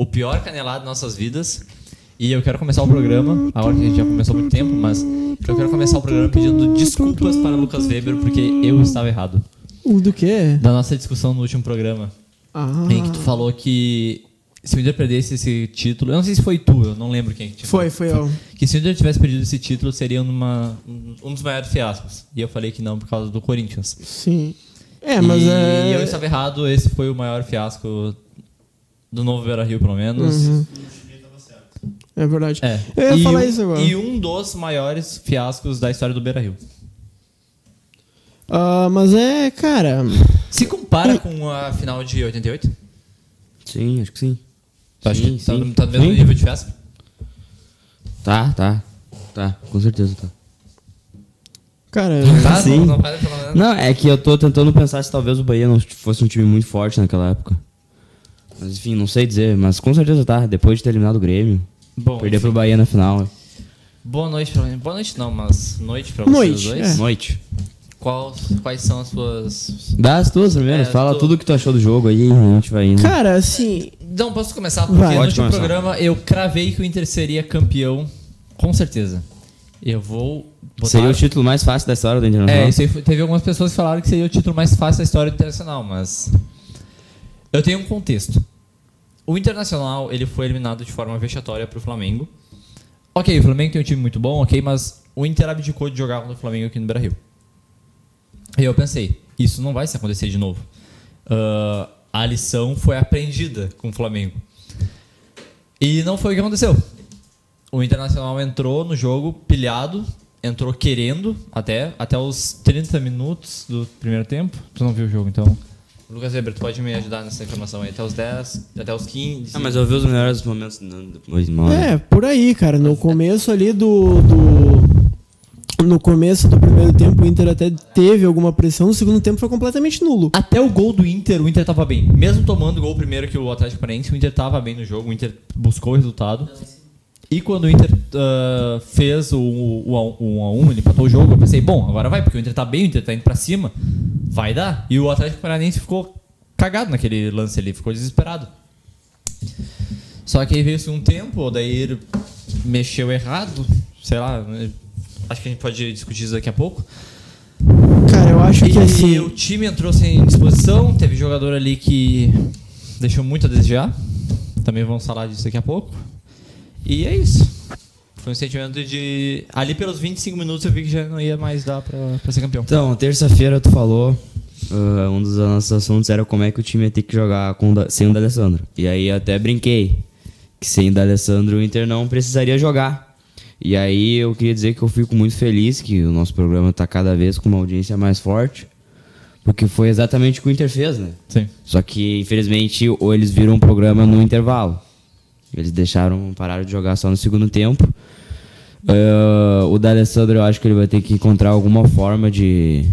o pior canelado das nossas vidas. E eu quero começar o programa, agora que a gente já começou há muito tempo, mas eu quero começar o programa pedindo desculpas para Lucas Weber, porque eu estava errado. O do quê? Da nossa discussão no último programa, Ah. em que tu falou que se o Inter perdesse esse título, eu não sei se foi tu, eu não lembro quem que tinha Foi, foi eu. que se o Inter tivesse perdido esse título, seria um dos maiores fiascos. E eu falei que não por causa do Corinthians. Sim. É, mas e é. eu estava errado, esse foi o maior fiasco do novo Beira Rio, pelo menos. Uhum. É verdade. É. Eu ia e falar um, isso agora. E um dos maiores fiascos da história do Beira Rio. Ah, mas é, cara. Se compara com a final de 88? Sim, acho que sim. Tu acha Sim, que tá, sim. tá no mesmo Sim. nível de festa? Tá, tá. Tá, com certeza tá. Cara. Tá? Sim. Não, não. Não, é que eu tô tentando pensar se talvez o Bahia não fosse um time muito forte naquela época. Mas enfim, não sei dizer, mas com certeza tá. Depois de ter eliminado o Grêmio, Bom, perder enfim. pro Bahia na final. boa noite pra Boa noite não, mas noite pra vocês Noite, dois. é. Noite. Qual, quais são as suas... Dá as tuas primeiras, É, fala tu- tudo que tu achou do jogo aí e a gente vai indo. Cara, assim. Não, posso começar? Porque Vai. no último começar. programa eu cravei que o Inter seria campeão, com certeza. Eu vou botar... Seria o título mais fácil da história do Internacional. É, isso aí teve algumas pessoas que falaram que seria o título mais fácil da história do Internacional, mas... Eu tenho um contexto. O Internacional, ele foi eliminado de forma vexatória pro Flamengo. Ok, o Flamengo tem um time muito bom, ok, mas o Inter abdicou de jogar contra o Flamengo aqui no Brasil. E eu pensei, isso não vai se acontecer de novo. Ah, a lição foi aprendida com o Flamengo. E não foi o que aconteceu. O Internacional entrou no jogo pilhado, entrou querendo até, até os 30 minutos do primeiro tempo. Tu não viu o jogo, então. Lucas Weber, tu pode me ajudar nessa informação aí? Até os 10, até os 15. Ah, mas eu vi os melhores momentos não, depois, mano. É, por aí, cara. No começo ali do. do no começo do primeiro tempo, o Inter até teve alguma pressão. No segundo tempo foi completamente nulo. Até o gol do Inter, o Inter tava bem. Mesmo tomando o gol primeiro que o Atlético Paranaense, o Inter tava bem no jogo, o Inter buscou o resultado. E quando o Inter ah, fez o, o, o 1 1 ele empatou o jogo, eu pensei, bom, agora vai, porque o Inter tá bem, o Inter tá indo pra cima, vai dar. E o Atlético Paranaense ficou cagado naquele lance ali, ficou desesperado. Só que aí veio segundo tempo, o Odair mexeu errado, sei lá, acho que a gente pode discutir isso daqui a pouco. Cara, eu acho E que assim. o time entrou sem disposição, teve jogador ali que deixou muito a desejar. Também vamos falar disso daqui a pouco. E é isso. Foi um sentimento de. Ali pelos 25 minutos eu vi que já não ia mais dar pra, pra ser campeão. Então, terça-feira tu falou, ah, um dos nossos assuntos era como é que o time ia ter que jogar com, o Da- sem o D'Alessandro. E aí eu até brinquei que sem o D'Alessandro o Inter não precisaria jogar. E aí eu queria dizer que eu fico muito feliz que o nosso programa tá cada vez com uma audiência mais forte. Porque foi exatamente o que o Inter fez, né? Sim. Só que, infelizmente, ou eles viram o programa no intervalo. Eles deixaram, pararam de jogar só no segundo tempo. Ah, o D'Alessandro, eu acho que ele vai ter que encontrar alguma forma de,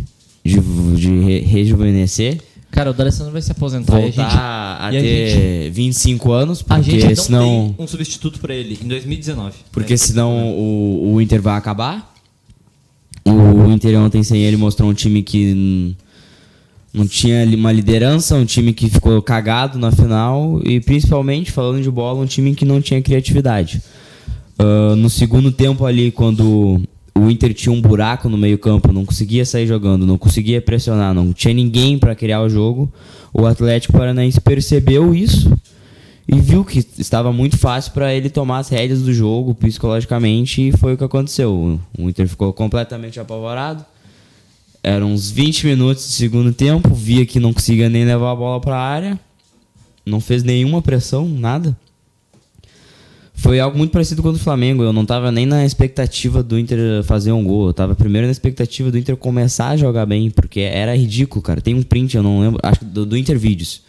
de, de re- rejuvenescer. Cara, o D'Alessandro vai se aposentar e a Voltar gente. a, e a ter 25 anos, A porque gente não senão, tem um substituto pra ele em 2019. porque É. senão o, o Inter vai acabar. O Inter ontem sem ele mostrou um time que não tinha uma liderança, um time que ficou cagado na final e principalmente falando de bola, um time que não tinha criatividade. Ah, no segundo tempo ali, quando o Inter tinha um buraco no meio campo, não conseguia sair jogando, não conseguia pressionar, não tinha ninguém para criar o jogo, o Atlético Paranaense percebeu isso e viu que estava muito fácil para ele tomar as rédeas do jogo psicologicamente e foi o que aconteceu. O Inter ficou completamente apavorado. Eram uns 20 minutos de segundo tempo, via que não conseguia nem levar a bola para a área. Não fez nenhuma pressão, nada. Foi algo muito parecido com o do Flamengo. Eu não tava nem na expectativa do Inter fazer um gol. Eu tava primeiro na expectativa do Inter começar a jogar bem, porque era ridículo, cara. Tem um print, eu não lembro, acho do, do Inter Vídeos,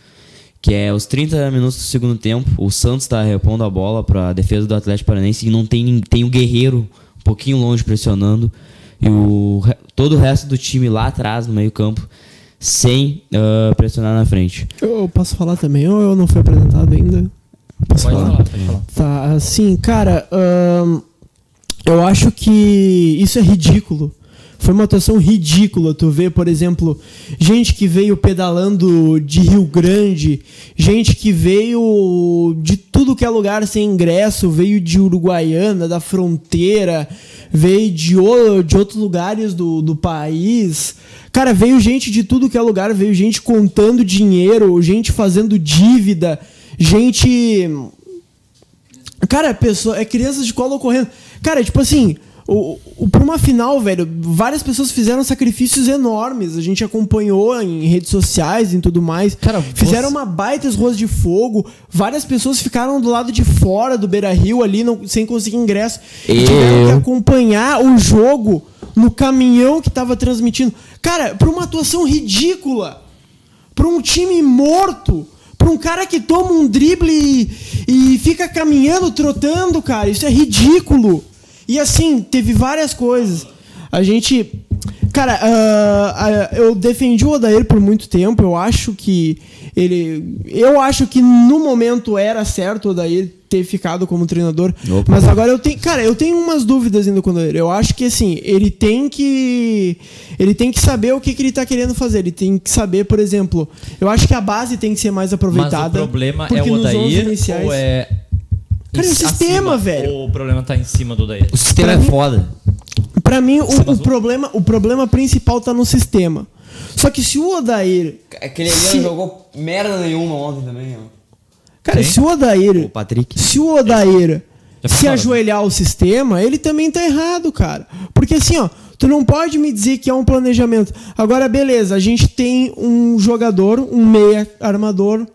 que é os 30 minutos do segundo tempo. O Santos tá repondo a bola pra defesa do Atlético Paranaense e não tem tem o Guerreiro um pouquinho longe pressionando e o todo o resto do time lá atrás no meio-campo sem ah, pressionar na frente. Eu posso falar também, ou eu não fui apresentado ainda? Posso Pode falar? falar, pode falar. Tá, assim, cara, eu acho que isso é ridículo. Foi uma atuação ridícula. Tu vê, por exemplo, gente que veio pedalando de Rio Grande, gente que veio de tudo que é lugar sem ingresso, veio de Uruguaiana, da fronteira, veio de, de outros lugares do, do país. Cara, veio gente de tudo que é lugar, veio gente contando dinheiro, gente fazendo dívida, gente. Cara, pessoa, é crianças de cola correndo. Cara, tipo assim, o, o, pra uma final, velho, várias pessoas fizeram sacrifícios enormes. A gente acompanhou em redes sociais e tudo mais. Cara, fizeram você- uma baita ruas de fogo. Várias pessoas ficaram do lado de fora do Beira Rio ali, não- sem conseguir ingresso. E tiveram que acompanhar o jogo no caminhão que tava transmitindo. Cara, pra uma atuação ridícula pra um time morto, pra um cara que toma um drible e, e fica caminhando, trotando, cara. Isso é ridículo. E assim, teve várias coisas. A gente. Cara, ah, ah, eu defendi o Odair por muito tempo. Eu acho que ele. Eu acho que no momento era certo o Odair ter ficado como treinador. Opa. Mas agora eu tenho. Cara, eu tenho umas dúvidas ainda com o Odair. Eu acho que assim, ele tem que. Ele tem que saber o que, que ele tá querendo fazer. Ele tem que saber, por exemplo. Eu acho que a base tem que ser mais Mas o aproveitada. problema é o nos 11 Odair iniciais- ou é. Cara, é o sistema, acima, velho. O problema tá em cima do Odair. O sistema Pra é mim- foda. Pra mim, o, o problema, o problema principal tá no sistema. Só que se o Odair. Aquele ali não jogou merda nenhuma ontem também, ó. Cara, Sim. se o Odair. O Patrick. Se o Odair se falaram. ajoelhar ao sistema, ele também tá errado, cara. Porque assim, ó, tu não pode me dizer que é um planejamento. Agora, beleza, a gente tem um jogador, um meia armador,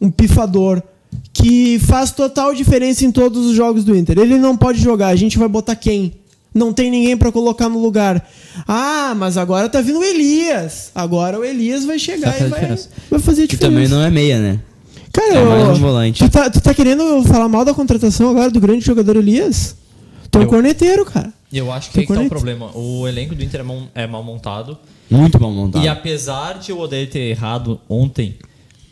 um pifador, que faz total diferença em todos os jogos do Inter. Ele não pode jogar, a gente vai botar quem? Não tem ninguém pra colocar no lugar. Ah, mas agora tá vindo o Elias. Agora o Elias vai chegar Vai fazer e vai, diferença. vai fazer Que diferença. também não é meia, né? Cara, É mais eu- um volante. Tu tá, tu tá querendo falar mal da contratação agora do grande jogador Elias? Tu é Eu- corneteiro, cara. E eu acho que Tô aí que tá o problema. O elenco do Inter é mal, é mal montado. Muito mal montado. E apesar de o Odair ter errado ontem,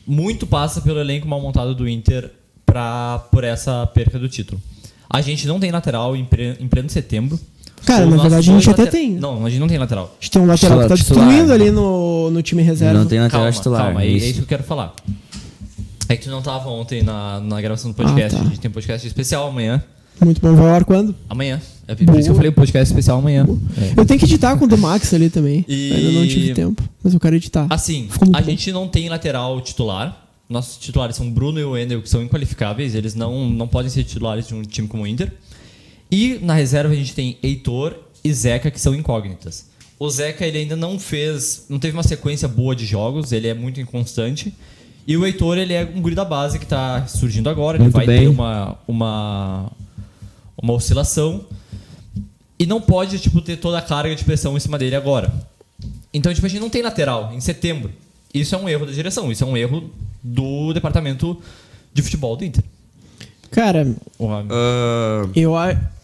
muito passa pelo elenco mal montado do Inter pra, por essa perca do título. A gente não tem lateral em, pre- em pleno setembro. Cara, na verdade, a gente até tem. Não, a gente não tem lateral. A gente tem um lateral que tá destruindo ali no, no time reserva. Não tem lateral calma, titular. calma, é, isso. é isso que eu quero falar. É que tu não tava ontem na, na gravação do podcast. Ah, tá. A gente tem um podcast especial amanhã. Muito bom. Vai ao ar quando? Amanhã. É por isso que eu Boa. falei um podcast especial amanhã. É. Eu tenho que editar com o do Max ali também. E- Ainda não tive tempo, mas eu quero editar. Assim, a bom. gente não tem lateral titular. Nossos titulares são Bruno e o Wendel, que são inqualificáveis. Eles não, não podem ser titulares de um time como o Inter. E na reserva a gente tem Heitor e Zeca, que são incógnitas. O Zeca ele ainda não fez, não teve uma sequência boa de jogos, ele é muito inconstante. E o Heitor ele é um guri da base que está surgindo agora, ele Muito vai bem. ter uma, uma, uma oscilação. E não pode tipo, ter toda a carga de pressão em cima dele agora. Então, tipo, a gente não tem lateral em setembro. Isso é um erro da direção, isso é um erro do departamento de futebol do Inter. Cara, Ah, eu,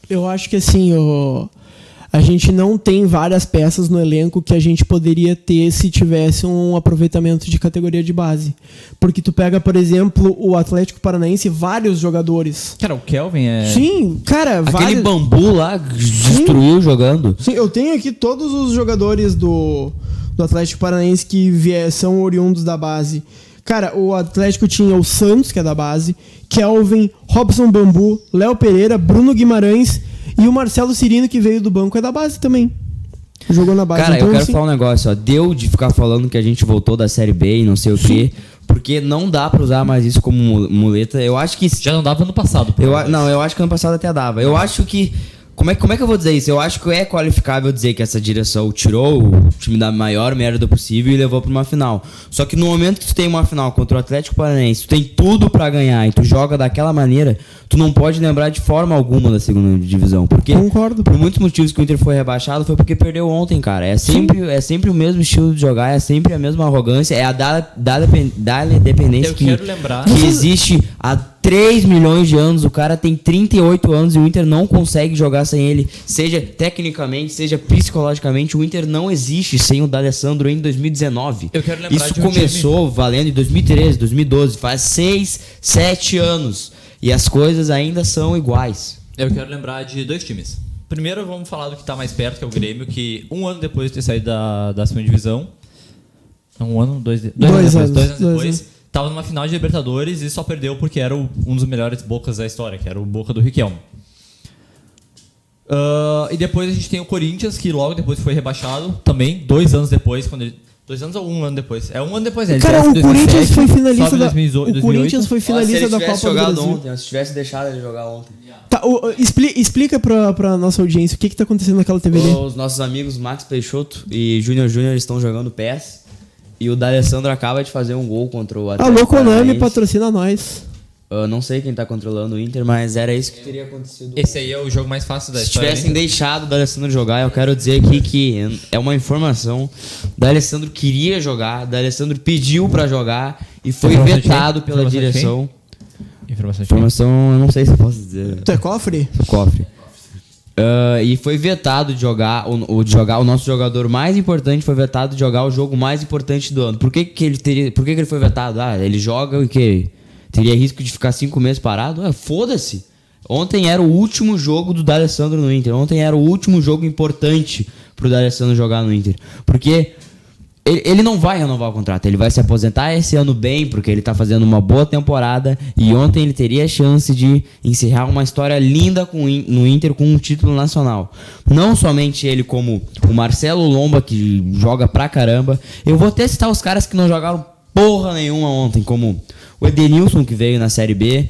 eu acho que assim, o, a gente não tem várias peças no elenco que a gente poderia ter se tivesse um aproveitamento de categoria de base. Porque tu pega, por exemplo, o Atlético Paranaense, vários jogadores. Cara, o Kelvin é. Sim, cara, Aquele vários. bambu lá destruiu jogando. Sim, eu tenho aqui todos os jogadores do, do Atlético Paranaense que vier, são oriundos da base. Cara, o Atlético tinha o Santos, que é da base, Kelvin, Robson Bambu, Léo Pereira, Bruno Guimarães e o Marcelo Cirino, que veio do banco, é da base também. Jogou na base. Cara, então, eu quero assim, falar um negócio, ó. Deu de ficar falando que a gente voltou da Série B e não sei o quê. Porque não dá pra usar mais isso como mu- muleta. Eu acho que. Já não dava ano passado. Eu, a- não, eu acho que ano passado até dava. Eu acho que. Como é, como é que eu vou dizer isso? Eu acho que é qualificável dizer que essa direção tirou o time da maior merda possível e levou pra uma final. Só que no momento que tu tem uma final contra o Atlético Paranaense, tu tem tudo pra ganhar e tu joga daquela maneira, tu não pode lembrar de forma alguma da segunda divisão. Porque Concordo. por muitos motivos que o Inter foi rebaixado foi porque perdeu ontem, cara. É sempre, é sempre o mesmo estilo de jogar, é sempre a mesma arrogância, é a dada, dada, dada dependência Eu que, quero lembrar- que existe há 3 milhões de anos. O cara tem 38 anos e o Inter não consegue jogar sem ele, seja tecnicamente, seja psicologicamente. O Inter não existe sem o D'Alessandro em 2019. Eu quero lembrar Isso de um começou valendo em 2013, 2012, faz 6, 7 anos. E as coisas ainda são iguais. Eu quero lembrar de dois times. Primeiro, vamos falar do que está mais perto, que é o Grêmio, que um ano depois de ter saído da, da segunda divisão. Um ano, dois, dois, Dois anos, depois, anos, dois anos dois depois, anos. tava numa final de Libertadores e só perdeu porque era o- um dos melhores bocas da história, que era o Boca do Riquelme. Ah, e depois a gente tem o Corinthians, que logo depois foi rebaixado, também, dois anos depois, quando ele. Dois anos ou um ano depois? É um ano depois, né? Cara, o Corinthians 2007, foi finalista da. 2008, O Corinthians foi finalista da tivesse Copa do jogado Brasil. ontem, se tivesse deixado ele jogar ontem. Tá, o- o- expli- explica pra, pra nossa audiência o que que tá acontecendo naquela TV ali. Os nossos amigos Max Peixoto e Júnior Júnior estão jogando PES. E o D'Alessandro acaba de fazer um gol contra o Atlético Alô, Konami, patrocina nós. Eu não sei quem tá controlando o Inter, mas era isso que teria acontecido. Esse aí é o jogo mais fácil da Se história. tivessem né? deixado o D'Alessandro jogar, eu quero dizer aqui que é uma informação. O D'Alessandro queria jogar, o D'Alessandro pediu pra jogar e foi Informação vetado pela Informação direção. Informação? Informação, eu não sei se eu posso dizer. Tu é cofre? o cofre. Ah, e foi vetado de jogar o, o de jogar o nosso jogador mais importante foi vetado de jogar o jogo mais importante do ano. Por que, que ele teria, por que, que ele foi vetado? Ah, ele joga o que teria risco de ficar cinco meses parado? Ah, foda-se. Ontem era o último jogo do D'Alessandro no Inter. Ontem era o último jogo importante pro D'Alessandro jogar no Inter. Porque ele, ele não vai renovar o contrato, ele vai se aposentar esse ano bem, porque ele tá fazendo uma boa temporada. E ontem ele teria a chance de encerrar uma história linda com, no Inter com um título nacional. Não somente ele, como o Marcelo Lomba, que joga pra caramba. Eu vou até citar os caras que não jogaram porra nenhuma ontem, como o Edenilson, que veio na Série B.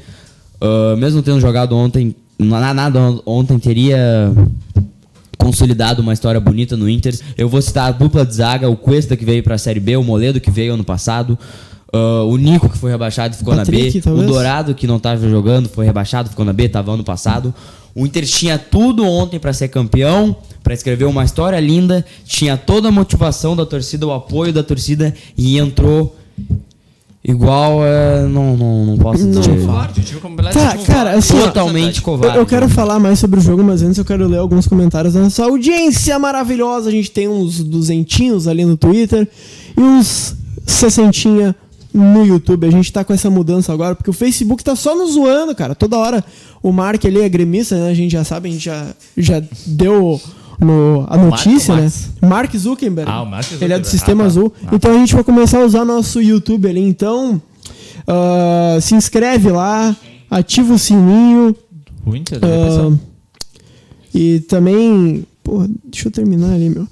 ah, mesmo tendo jogado ontem, na- nada ontem, teria consolidado uma história bonita no Inter. Eu vou citar a dupla de zaga, o Cuesta que veio pra Série B, o Moledo que veio ano passado, ah, o Nico que foi rebaixado e ficou na Patrick, B, talvez? o Dourado que não tava jogando, foi rebaixado, ficou na B, tava ano passado. O Inter tinha tudo ontem pra ser campeão, pra escrever uma história linda, tinha toda a motivação da torcida, o apoio da torcida e entrou igual, é, não, não, não posso Não dizer. Tá, cara, assim, Totalmente Eu, covarde. eu quero falar mais sobre o jogo, mas antes eu quero ler alguns comentários da nossa audiência maravilhosa. A gente tem uns duzentinhos ali no Twitter e uns sessentinha no YouTube. A gente tá com essa mudança agora, porque o Facebook tá só nos zoando, cara. Toda hora o Mark ali é gremista, né? A gente já sabe, a gente já, já deu no, a notícia, né? Mark Zuckerberg. Ah, o Mark Ele é Zuckerberg. do Sistema Ah, tá. Azul. Ah, Então a gente vai começar a usar nosso YouTube ali. Então, ah, se inscreve lá, ativa o sininho. O Inter, né? ah, e também. Porra, deixa eu terminar ali, meu.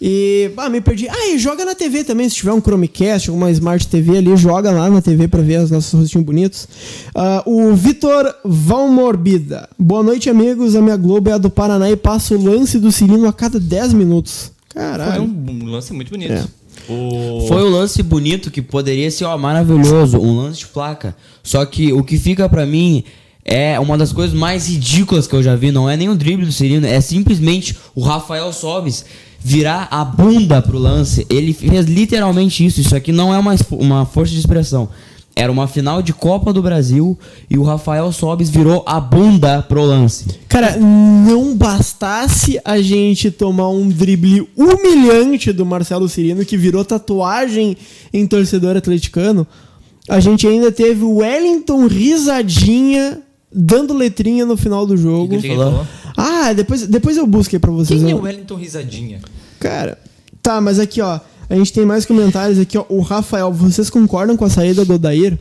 E. Ah, me perdi. Ah, e joga na TV também. Se tiver um Chromecast, alguma Smart TV ali, joga lá na TV pra ver os nossos rostinhos bonitos. Ah, o Vitor Valmorbida. Boa noite, amigos. A minha Globo é a do Paraná e passa o lance do Cirino a cada 10 minutos. Foi Caralho. um lance muito bonito. É. O... Foi um lance bonito que poderia ser ó, maravilhoso, um lance de placa. Só que o que fica pra mim é uma das coisas mais ridículas que eu já vi. Não é nem o drible do Cirino, é simplesmente o Rafael Sobis virar a bunda pro lance. Ele fez literalmente isso. Isso aqui não é uma, uma força de expressão. Era uma final de Copa do Brasil e o Rafael Sobis virou a bunda pro lance. Cara, não bastasse a gente tomar um drible humilhante do Marcelo Cirino, que virou tatuagem em torcedor atleticano, a gente ainda teve o Wellington risadinha dando letrinha no final do jogo. Que ele falou? Ah, depois, depois eu busquei pra vocês. Quem é o Wellington Risadinha? Cara, tá, mas aqui ó, a gente tem mais comentários aqui ó. O Rafael, vocês concordam com a saída do Odair?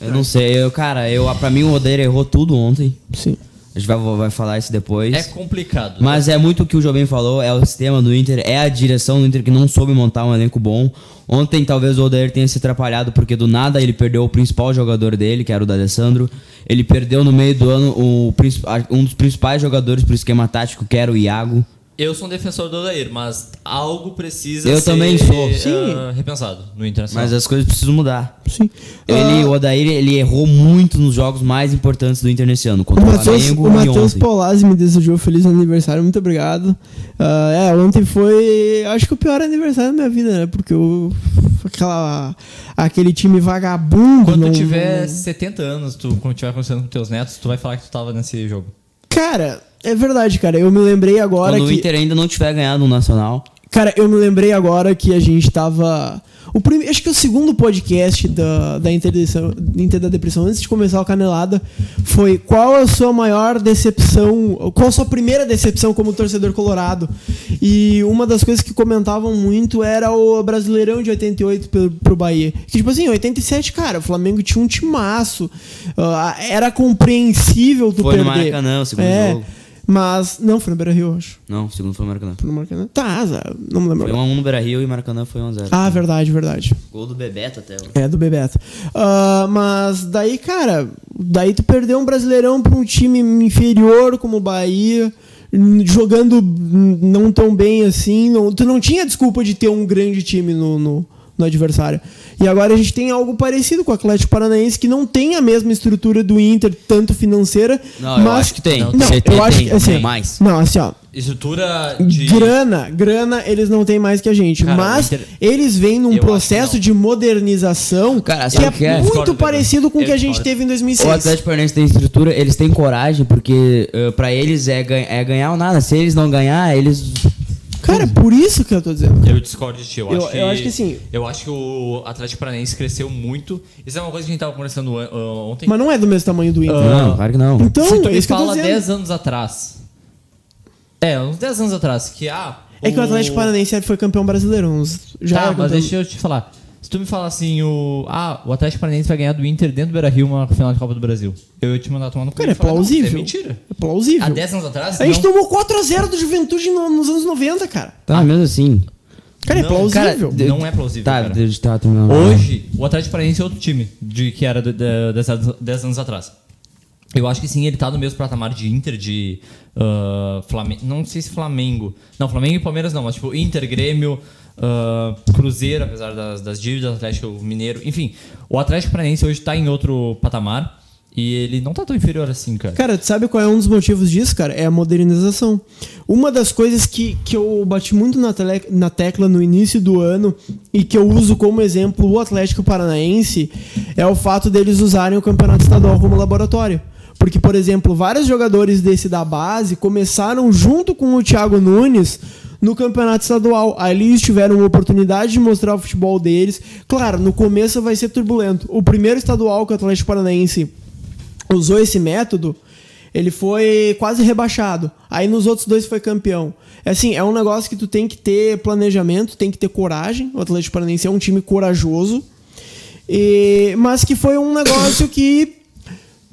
Eu não sei, eu, cara, eu, pra mim o Odeiro errou tudo ontem. Sim. A gente vai, vai falar isso depois. É complicado. Mas é muito o que o Jovem falou, é o sistema do Inter, é a direção do Inter que não soube montar um elenco bom. Ontem talvez o Odair tenha se atrapalhado porque do nada ele perdeu o principal jogador dele, que era o D'Alessandro. Ele perdeu no meio do ano o, um dos principais jogadores pro esquema tático, que era o Iago. Eu sou um defensor do Odair, mas algo precisa Eu ser também sou. Sim. repensado no Internacional. Mas as coisas precisam mudar. Sim. Ele, Ah, o Odair, ele errou muito nos jogos mais importantes do Inter nesse ano, O contra o, Matheus, Flamengo o e Matheus. Polazzi me desejou feliz aniversário, muito obrigado. Ah, é, ontem foi, acho que o pior aniversário da minha vida, né? Porque o, aquela, aquele time vagabundo. Quando não- tu tiver não- 70 anos, tu, quando tiver conversando com teus netos, tu vai falar que tu tava nesse jogo. Cara, é verdade, cara. Eu me lembrei agora Quando o que. Inter ainda não tiver ganhado um Nacional. Cara, eu me lembrei agora que a gente tava. O prime... Acho que o segundo podcast da, da Inter, Inter da Depressão, antes de começar a canelada, foi qual a sua maior decepção, qual a sua primeira decepção como torcedor colorado? E uma das coisas que comentavam muito era o Brasileirão de 88 pro, pro Bahia. Que, tipo assim, 87, cara, o Flamengo tinha um timaço. Uh, era compreensível tu Foi perder. no Maracanã, o segundo é, jogo. Mas. Não, foi no Beira Rio, acho. Não, o segundo foi no Maracanã. Foi no Maracanã. Tá, não me lembro. Foi 1x1 no Beira Rio e Maracanã foi 1x0. Ah, verdade, verdade. Gol do Bebeto até. É, do Bebeto. Ah, mas daí, cara, daí tu perdeu um brasileirão pra um time inferior como o Bahia, jogando não tão bem assim. Não, tu não tinha desculpa de ter um grande time no, no, no adversário. E agora a gente tem algo parecido com o Atlético Paranaense, que não tem a mesma estrutura do Inter, tanto financeira. Não, eu mas... acho que tem. Não, Você eu tem, acho que. Assim, tem mais. Não, assim, ó. Estrutura de. Grana, grana eles não têm mais que a gente. Cara, mas o Inter- eles vêm num Eu processo não. de modernização Cara, que é o que é? muito parecido com o Eu que a gente teve em O 2006. Atlético Paranaense tem estrutura, eles têm coragem, porque uh, pra eles é, é ganhar ou nada. Se eles não ganhar, eles. Cara, é por isso que eu tô dizendo. Eu discordo de ti. Eu, Eu- acho que, eu acho que sim. Eu acho que o Atlético Paranaense cresceu muito. Isso é uma coisa que a gente tava conversando an- ah, ontem. Mas não é do mesmo tamanho do Inter. Não, claro que não. Então, Se tu é me fala dizendo. 10 anos atrás. É, uns 10 anos atrás, que ah. É que o Atlético Paranaense foi campeão brasileiro. uns- Já tá, mas campeão. deixa eu te falar. Se tu me falar assim, o. Ah, o Atlético Paranaense vai ganhar do Inter dentro do Beira Rio uma final de Copa do Brasil. Eu ia te mandar tomar no cu Cara, é falar, não, isso plausível. É mentira. É plausível. Há 10 anos atrás? A gente não. tomou 4x0 do Juventude no- nos anos 90, cara. Tá, mesmo assim. Cara, é Não, plausível. cara, Não é plausível. Tá, cara. tá. Hoje, o Atlético Paranaense é outro time de que era de, de, 10, anos- 10 anos atrás. Eu acho que sim, ele tá no mesmo patamar de Inter, de Flamengo. Não sei se Flamengo. Não, Flamengo e Palmeiras não, mas tipo Inter, Grêmio, ah, Cruzeiro, apesar das, das dívidas, Atlético Mineiro. Enfim, o Atlético Paranaense hoje tá em outro patamar e ele não tá tão inferior assim, cara. Cara, tu sabe qual é um dos motivos disso, cara? É a modernização. Uma das coisas que, que eu bati muito na, tele, na tecla no início do ano e que eu uso como exemplo o Atlético Paranaense é o fato deles usarem o campeonato estadual como laboratório. Porque, por exemplo, vários jogadores desse da base começaram junto com o Thiago Nunes no campeonato estadual. Ali eles tiveram uma oportunidade de mostrar o futebol deles. Claro, no começo vai ser turbulento. O primeiro estadual que o Atlético Paranaense usou esse método, ele foi quase rebaixado. Aí nos outros dois foi campeão. É assim, é um negócio que tu tem que ter planejamento, tem que ter coragem. O Atlético Paranaense é um time corajoso. E- mas que foi um negócio que,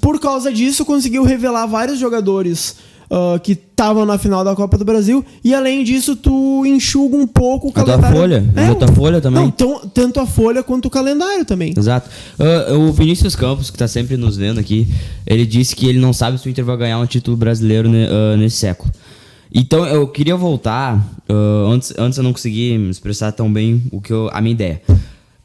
por causa disso, conseguiu revelar vários jogadores ah, que estavam na final da Copa do Brasil. E além disso, tu enxuga um pouco o A calendário. folha, É, a folha também. Não, tão- tanto a folha quanto o calendário também. Exato. Ah, o Vinícius Campos, que tá sempre nos vendo aqui, ele disse que ele não sabe se o Inter vai ganhar um título brasileiro ne- ah, nesse século. Então eu queria voltar, ah, antes, antes eu não consegui expressar tão bem o que eu- a minha ideia.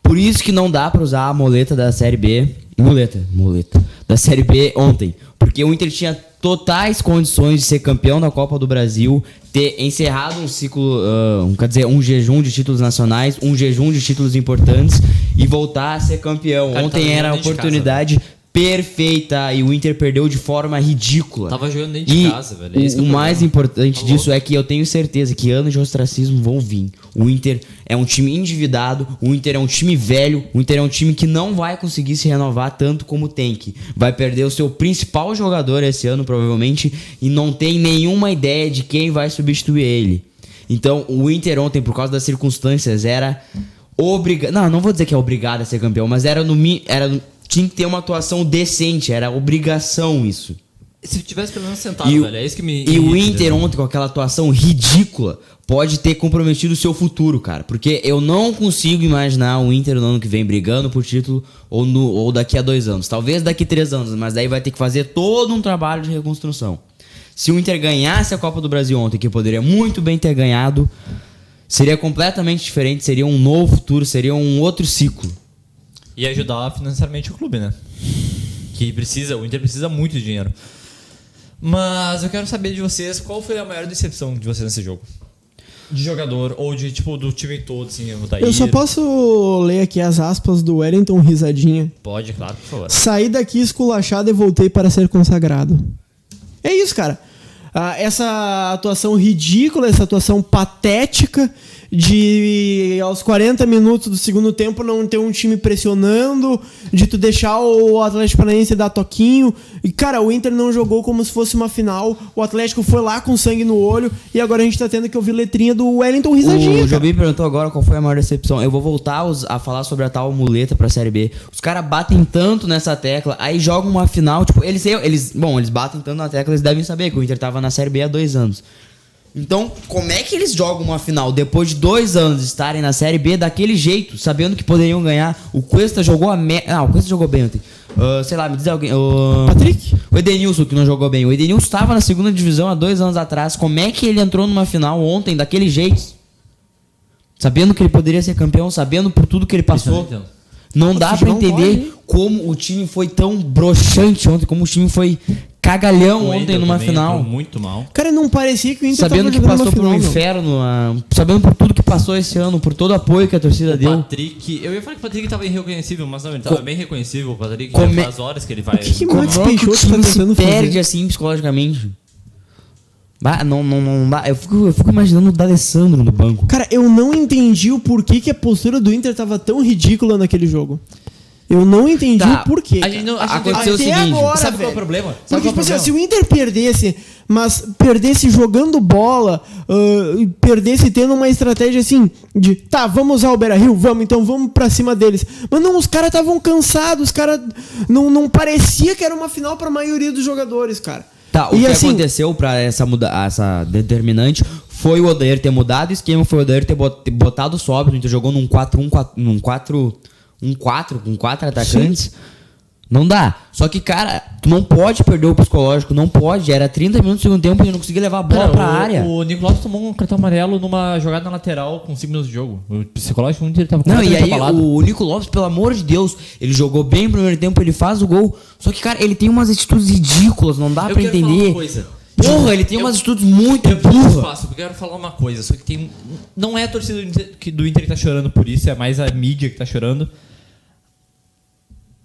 Por isso que não dá pra usar a moleta da Série B, muleta, muleta, da Série B ontem. Porque o Inter tinha totais condições de ser campeão da Copa do Brasil, ter encerrado um ciclo, ah, um, quer dizer, um jejum de títulos nacionais, um jejum de títulos importantes e voltar a ser campeão. Cara, Ontem tava era a de oportunidade perfeita e o Inter perdeu de forma ridícula. Tava jogando dentro de E casa, velho. É o, o mais importante Tá disso é que eu tenho certeza que anos de ostracismo vão vir. O Inter é um time endividado, o Inter é um time velho, o Inter é um time que não vai conseguir se renovar tanto como tem que. Vai perder o seu principal jogador esse ano, provavelmente, e não tem nenhuma ideia de quem vai substituir ele. Então, o Inter ontem, por causa das circunstâncias, era obrigado. Não, não vou dizer que é obrigado a ser campeão, mas era no. mi- Era no... Tinha que ter uma atuação decente, era obrigação isso. Se tivesse pelo menos sentado, E velho, é isso que me. E o Inter ontem, com aquela atuação ridícula, pode ter comprometido o seu futuro, cara. Porque eu não consigo imaginar o Inter no ano que vem brigando por título ou, no, ou daqui a dois anos. Talvez daqui a três anos, mas daí vai ter que fazer todo um trabalho de reconstrução. Se o Inter ganhasse a Copa do Brasil ontem, que poderia muito bem ter ganhado, seria completamente diferente, seria um novo futuro, seria um outro ciclo. E ajudar financeiramente o clube, né? Que precisa, o Inter precisa muito de dinheiro. Mas eu quero saber de vocês qual foi a maior decepção de vocês nesse jogo? De jogador ou de tipo do time todo, assim, o Daír. Eu só posso ler aqui as aspas do Wellington Risadinha. Pode, claro, por favor. Saí daqui esculachado e voltei para ser consagrado. É isso, cara. Ah, essa atuação ridícula, essa atuação patética de aos 40 minutos do segundo tempo não ter um time pressionando, de tu deixar o Atlético Paranaense dar toquinho. E cara, o Inter não jogou como se fosse uma final. O Atlético foi lá com sangue no olho e agora a gente tá tendo que ouvir letrinha do Wellington risadinha. O. Jobim perguntou agora qual foi a maior decepção. Eu vou voltar a falar sobre a tal muleta pra Série B. Os caras batem tanto nessa tecla, aí jogam uma final, tipo, eles, eles. Bom, eles batem tanto na tecla, eles devem saber que o Inter tava na Série B há dois anos. Então, como é que eles jogam uma final depois de dois anos estarem na Série B daquele jeito, sabendo que poderiam ganhar? O Cuesta jogou a me... Ah, o Cuesta jogou bem ontem. Ah, sei lá, me diz alguém. o- Patrick? O Edenilson, que não jogou bem. O Edenilson estava na segunda divisão há dois anos atrás. Como é que ele entrou numa final ontem daquele jeito? Sabendo que ele poderia ser campeão, sabendo por tudo que ele não passou. entendo. Não dá pra futebol entender como o time foi tão broxante ontem, como o time foi cagalhão O ontem numa final. muito mal. Cara, não parecia que o Inter Sabendo tava que passou por um inferno, ah, sabendo por tudo que passou esse ano, por todo o apoio que a torcida O deu. Patrick, eu ia falar que o Patrick tava irreconhecível, mas não, ele tava bem reconhecível. O Patrick já é- faz horas que ele vai. O que que Max é que o Peixoto tá tentando perde fazer? assim psicologicamente? Bah, não, não, não dá. Eu fico, eu fico imaginando o D'Alessandro no banco. Cara, eu não entendi o porquê que a postura do Inter tava tão ridícula naquele jogo. Eu não entendi Tá, o porquê. A gente não, a gente Aconteceu o Até seguinte, agora, Sabe qual é o problema? Sabe Porque, é o tipo assim, problema? se o Inter perdesse, mas perdesse jogando bola, e perdesse tendo uma estratégia assim, de tá, vamos usar o Beira Rio, vamos, então vamos pra cima deles. Mas não, os caras estavam cansados, os caras. Não, não parecia que era uma final pra maioria dos jogadores, cara. Tá, o e que assim, aconteceu pra essa, muda essa determinante foi o Odair ter mudado o esquema, foi o Odair ter bot- ter botado o Sobro, então jogou num 4-1, 4, num 4 um 4 com quatro atacantes. Não dá. Só que, cara, tu não pode perder o psicológico, não pode. Era 30 minutos do segundo tempo e eu não conseguia levar a bola Cara, pra o, área. O Nicolas tomou um cartão amarelo numa jogada na lateral com 5 minutos de jogo. O psicológico muito ele tava Não, e aí abalado. o Nico Lopes, pelo amor de Deus, ele jogou bem no primeiro tempo, ele faz o gol. Só que, cara, ele tem umas atitudes ridículas, não dá Eu pra quero falar entender. uma coisa. Porra, ele tem Eu- umas atitudes muito Eu porque eu quero falar uma coisa, só que tem. Não é a torcida do Inter, que, do Inter que tá chorando por isso, é mais a mídia que tá chorando.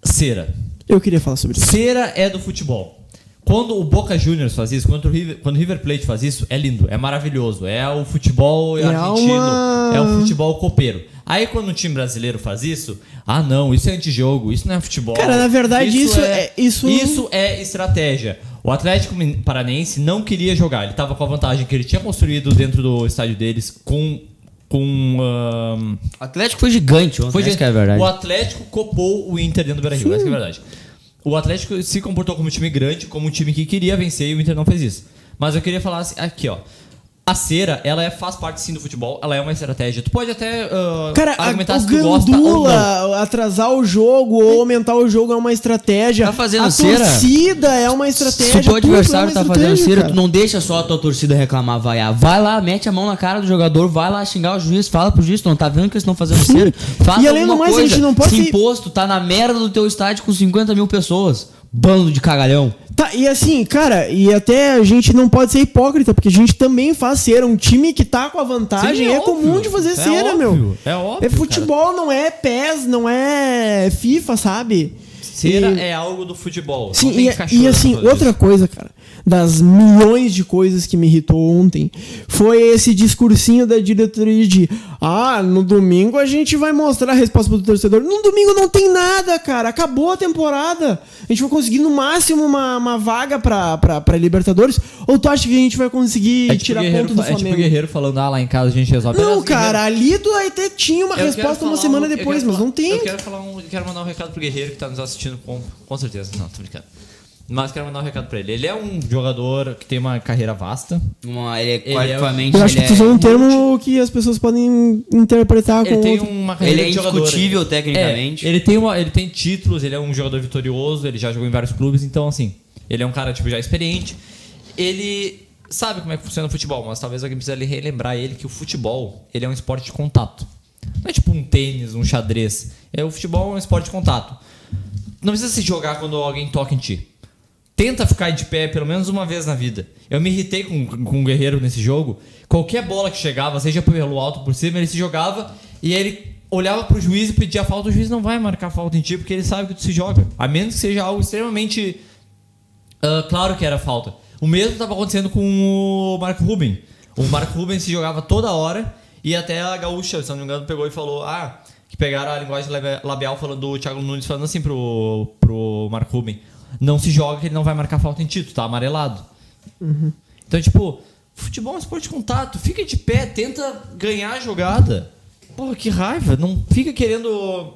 Cera. eu queria falar sobre isso. Cera é do futebol. Quando o Boca Juniors faz isso, quando o River, quando o River Plate faz isso, é lindo, é maravilhoso. É o futebol É argentino, uma- é o futebol copeiro. Aí quando o time brasileiro faz isso, ah não, isso é antijogo, isso não é futebol. Cara, na verdade, isso é- isso- Isso é estratégia. O Atlético Paranaense não queria jogar, ele tava com a vantagem que ele tinha construído dentro do estádio deles com. Com O Atlético foi gigante ontem, foi essa gente- que é verdade. O Atlético copou o Inter dentro do Beira-Rio, essa que é a verdade. O Atlético se comportou como um time grande, como um time que queria vencer e o Inter não fez isso. Mas eu queria falar assim, aqui, ó. A cera, ela é, faz parte sim do futebol, ela é uma estratégia. Tu pode até ah, Cara, a, argumentar o se tu gosta ou não. Gandula atrasar o jogo ou aumentar o jogo é uma estratégia. Tá fazendo a cera? torcida é uma estratégia. Se o teu é adversário uma tá fazendo estratégia, cera, cara. tu não deixa só a tua torcida reclamar, vaiar. Vai lá, mete a mão na cara do jogador, vai lá xingar o juiz, fala pro juiz, tu não tá vendo que eles estão fazendo cera? Faz E além do mais, a coisa. gente não pode Se ser- imposto, tá na merda do teu estádio com 50 mil pessoas. Bando de cagalhão. Tá, e assim, cara, e até a gente não pode ser hipócrita, porque a gente também faz cera. Um time que tá com a vantagem Sim, é, é comum de fazer É cera, óbvio, meu. é óbvio, É futebol, não é PES, não é FIFA, sabe? Cera E- é algo do futebol. Sim, e, ficar e assim, outra disso. coisa, cara, das milhões de coisas que me irritou ontem, foi esse discursinho da diretoria de ah, no domingo a gente vai mostrar a resposta pro torcedor. No domingo não tem nada, cara, acabou a temporada. A gente vai conseguir no máximo uma, uma vaga pra, pra, pra Libertadores, ou tu acha que a gente vai conseguir É tipo, tirar ponto do fa- é tipo Flamengo? Guerreiro falando, ah, lá em casa a gente resolve. não, cara, ali tu até tinha uma Eu resposta uma semana um- depois, mas falar- não tem. Eu quero falar um, eu quero mandar um recado pro Guerreiro que tá nos assistindo com, com certeza. Não, tô brincando. Mas quero mandar um recado pra ele. Ele é um jogador que tem uma carreira vasta. Uma, ele é é- qualificamente. Eu acho que ele tu usou é, um termo que as pessoas podem interpretar Ele com tem outro. uma carreira ele é de jogador. indiscutível É, tecnicamente. ele tem uma, ele tem títulos, ele é um jogador vitorioso, ele já jogou em vários clubes, então assim, ele é um cara tipo já experiente. Ele sabe como é que funciona o futebol, mas talvez alguém precise lhe relembrar ele que o futebol, ele é um esporte de contato. Não é tipo um tênis, um xadrez. É o futebol é um esporte de contato. Não precisa se jogar quando alguém toca em ti. Tenta ficar de pé pelo menos uma vez na vida. Eu me irritei com, com o Guerreiro nesse jogo. Qualquer bola que chegava, seja pelo alto por cima, ele se jogava e ele olhava pro juiz e pedia falta. O juiz não vai marcar falta em ti porque ele sabe que tu se joga. A menos que seja algo extremamente ah, claro que era falta. O mesmo estava acontecendo com o Marco Ruben. O Marco Ruben se jogava toda hora E até a Gaúcha, se não me engano, pegou e falou, ah, que pegaram a linguagem labi- labial falando do Thiago Nunes falando assim pro, pro Marco Ruben. Não se joga que ele não vai marcar falta em ti, tu tá amarelado. Então, tipo, futebol é um esporte de contato. Fica de pé, tenta ganhar a jogada. Porra, que raiva. Não fica querendo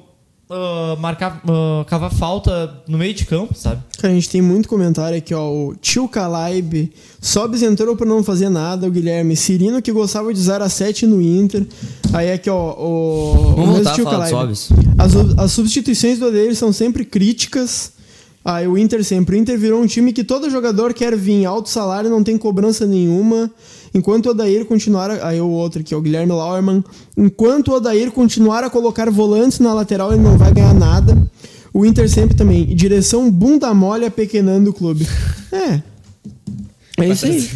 ah, marcar, ah, cavar falta no meio de campo, sabe? Cara, a gente tem muito comentário aqui, ó. O Tio Calaib, Sobes entrou pra não fazer nada. O Guilherme Cirino, que gostava de 0 a 7 no Inter. Aí aqui, ó. O, Vamos o voltar a falar Calaib. Sobes. As, as substituições do Odair são sempre críticas. Aí o Inter sempre. O Inter virou um time que todo jogador quer vir alto salário, não tem cobrança nenhuma. Enquanto o Odair continuar. a- Aí o outro aqui, ó, o Guilherme Lauerman. Enquanto o Odair continuar a colocar volantes na lateral, ele não vai ganhar nada. O Inter sempre também. Direção bunda mole apequenando o clube. É. É isso aí.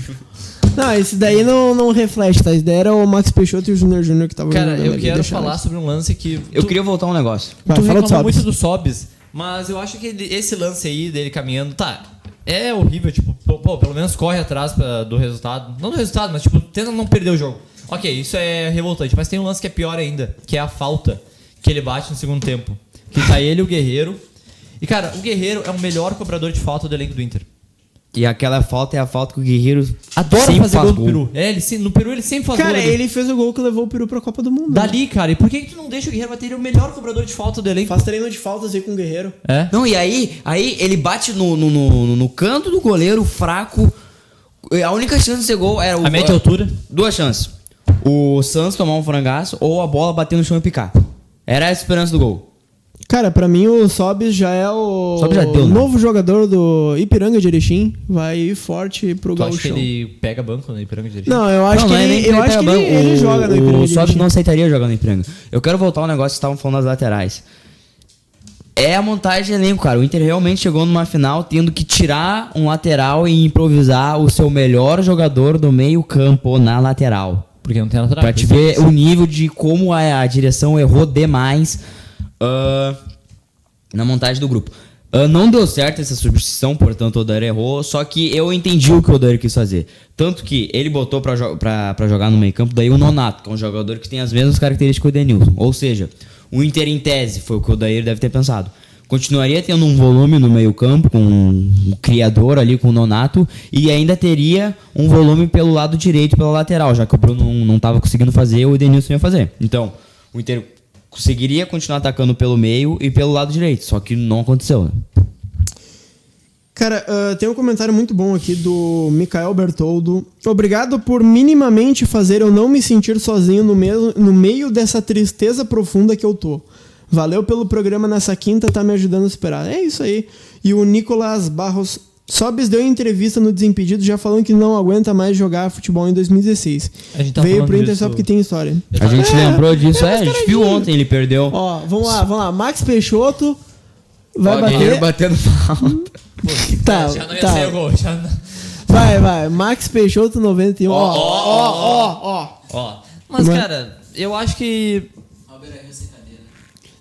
Não, esse daí não, não reflete, tá? Esse daí era o Max Peixoto e o Júnior Júnior que estavam Cara, eu ali, quero falar nós. sobre um lance que. Eu tu- queria voltar um negócio. Vai, tu fala do reclamou Sobs. muito do Sobs, mas eu acho que ele- esse lance aí dele caminhando, tá. É horrível, tipo, pô, pelo menos corre atrás pra- do resultado. Não do resultado, mas tipo, tenta não perder o jogo. Ok, isso é revoltante, mas tem um lance que é pior ainda, que é a falta que ele bate no segundo tempo. Que tá ele e o Guerreiro. E cara, o Guerreiro é o melhor cobrador de falta do elenco do Inter. E aquela falta é a falta que o Guerreiro Adora sempre fazer faz gol no Peru. É, ele, se- no Peru ele sempre faz Cara, gol. ali. ele fez o gol que levou o Peru pra Copa do Mundo. né? Dali, cara, e por que, que tu não deixa o Guerreiro bater? Ele é o melhor cobrador de falta do elenco. Faz treino de faltas aí com o Guerreiro. É? Não, e aí, aí ele bate no, no, no, no canto do goleiro, fraco. A única chance de ser gol era o. A média altura. Duas chances. O Santos tomar um frangaço ou a bola bater no chão e picar. Era a esperança do gol. Cara, pra mim o Sobis já é o Sobis já deu, né? novo jogador do Ipiranga de Erechim. Vai ir forte pro Tu acha que Gauchão. ele pega banco no Ipiranga de Erechim? Não, eu acho não, que não é ele, eu ele acho que ele, ele joga no Ipiranga O Erechim. não aceitaria jogar no Ipiranga. Eu quero voltar ao negócio que estavam falando das laterais. É a montagem de elenco, cara. O Inter realmente chegou numa final tendo que tirar um lateral e improvisar o seu melhor jogador do meio-campo na lateral. Porque não tem lateral. Pra te ver o nível de como a, a direção errou demais ah, na montagem do grupo. Ah, não deu certo essa substituição, portanto o Odair errou, só que eu entendi o que o Odair quis fazer. Tanto que ele botou pra, jo jogar no meio campo, daí o Nonato, que é um jogador que tem as mesmas características que o Denilson. Ou seja, o Inter em tese, foi o que o Odair deve ter pensado. Continuaria tendo um volume no meio campo, com o criador ali, com o Nonato, e ainda teria um volume pelo lado direito, pela lateral, já que o Bruno não, não tava conseguindo fazer, o Edenilson ia fazer. Então, o Inter conseguiria continuar atacando pelo meio e pelo lado direito, só que não aconteceu, né? Cara, ah, tem um comentário muito bom aqui do Mikael Bertoldo. Obrigado por minimamente fazer eu não me sentir sozinho no, mesmo, no meio dessa tristeza profunda que eu tô. Valeu pelo programa nessa quinta, tá me ajudando a superar. É isso aí. E o Nicolas Barros Sobes deu entrevista no Desimpedido já falando que não aguenta mais jogar futebol em 2016. A gente tá Veio pro Inter disso- só porque tem história. A gente É, lembrou disso, é, é, a gente viu ontem, ele perdeu. Ó, vamos lá, vamos lá. Max Peixoto vai Ó, bater. Guerreiro batendo falta. Tá, já não ia tá. sair o gol. Já não... Vai, vai. Max Peixoto 91. Ó, ó, ó, ó. Ó. Mas, Mas- cara, eu acho que.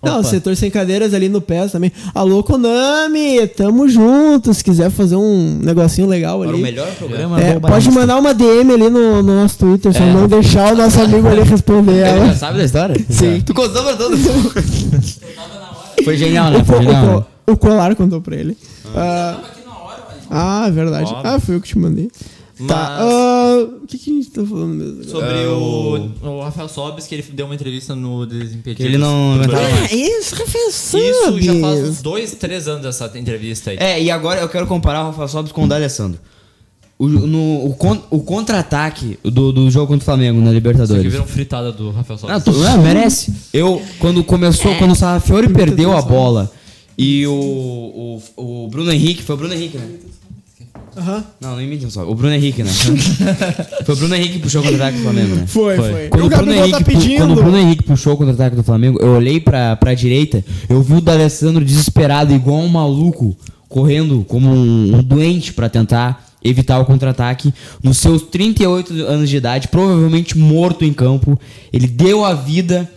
Não, Opa. setor sem cadeiras ali no pé também. Alô, Konami, tamo junto. Se quiser fazer um negocinho legal Para o ali. melhor programa É, pode mandar uma DM ali no, no nosso Twitter, só É. não deixar o nosso amigo ali responder Ele já sabe da história? Sim. Tu contou pra todo mundo. Foi genial, né? O, Foi co- genial. o, o Colar contou pra ele. Ah, ah, é verdade. Óbvio. Ah, foi eu que te mandei. Tá. Mas- ah, O que, que a gente tá falando mesmo? Sobre É, o, o Rafael Sobes, que ele deu uma entrevista no Desimpedidos. Que ele não aguentava mais. Ah, isso, Rafael Isso já faz Sobes. uns dois, três anos essa entrevista aí. É, e agora eu quero comparar o Rafael Sobis com o D'Alessandro. O, no, o, con- o contra-ataque do, do jogo contra o Flamengo na Isso aqui Libertadores. viram fritada do Rafael Sobes. Ah, tu- não, merece. Eu, quando começou, quando o Sarrafiori perdeu a bola e o, o, o Bruno Henrique, foi o Bruno Henrique, né? Aham. Não, não imitem só. O Bruno Henrique, né? foi o Bruno Henrique que puxou o contra-ataque do Flamengo, né? Foi, Foi. foi. Quando o Bruno Gabriel Henrique, tá pedindo. quando o Bruno Henrique puxou o contra-ataque do Flamengo, eu olhei pra, pra direita, eu vi o D'Alessandro desesperado, igual um maluco, correndo como um, um doente pra tentar evitar o contra-ataque. Nos seus 38 anos de idade, provavelmente morto em campo, ele deu a vida,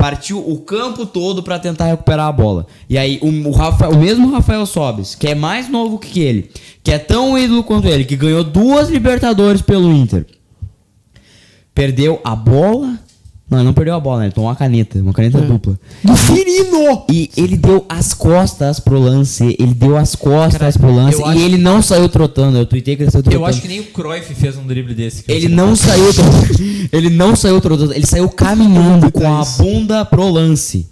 partiu o campo todo pra tentar recuperar a bola. E aí, o, o, Rafa- o mesmo Rafael Sobes, que é mais novo que ele, que é tão ídolo quanto ele, que ganhou duas Libertadores pelo Inter, perdeu a bola Não, ele não perdeu a bola, né? Ele tomou uma caneta, uma caneta É. dupla. Do Firino! E ele deu as costas pro lance, ele deu as costas Cara, pro lance e ele não saiu trotando. Eu tuitei que ele saiu trotando. Eu acho que nem o Cruyff fez um drible desse. que Ele não saiu. Ele não saiu trotando, ele saiu caminhando com a isso. bunda pro lance.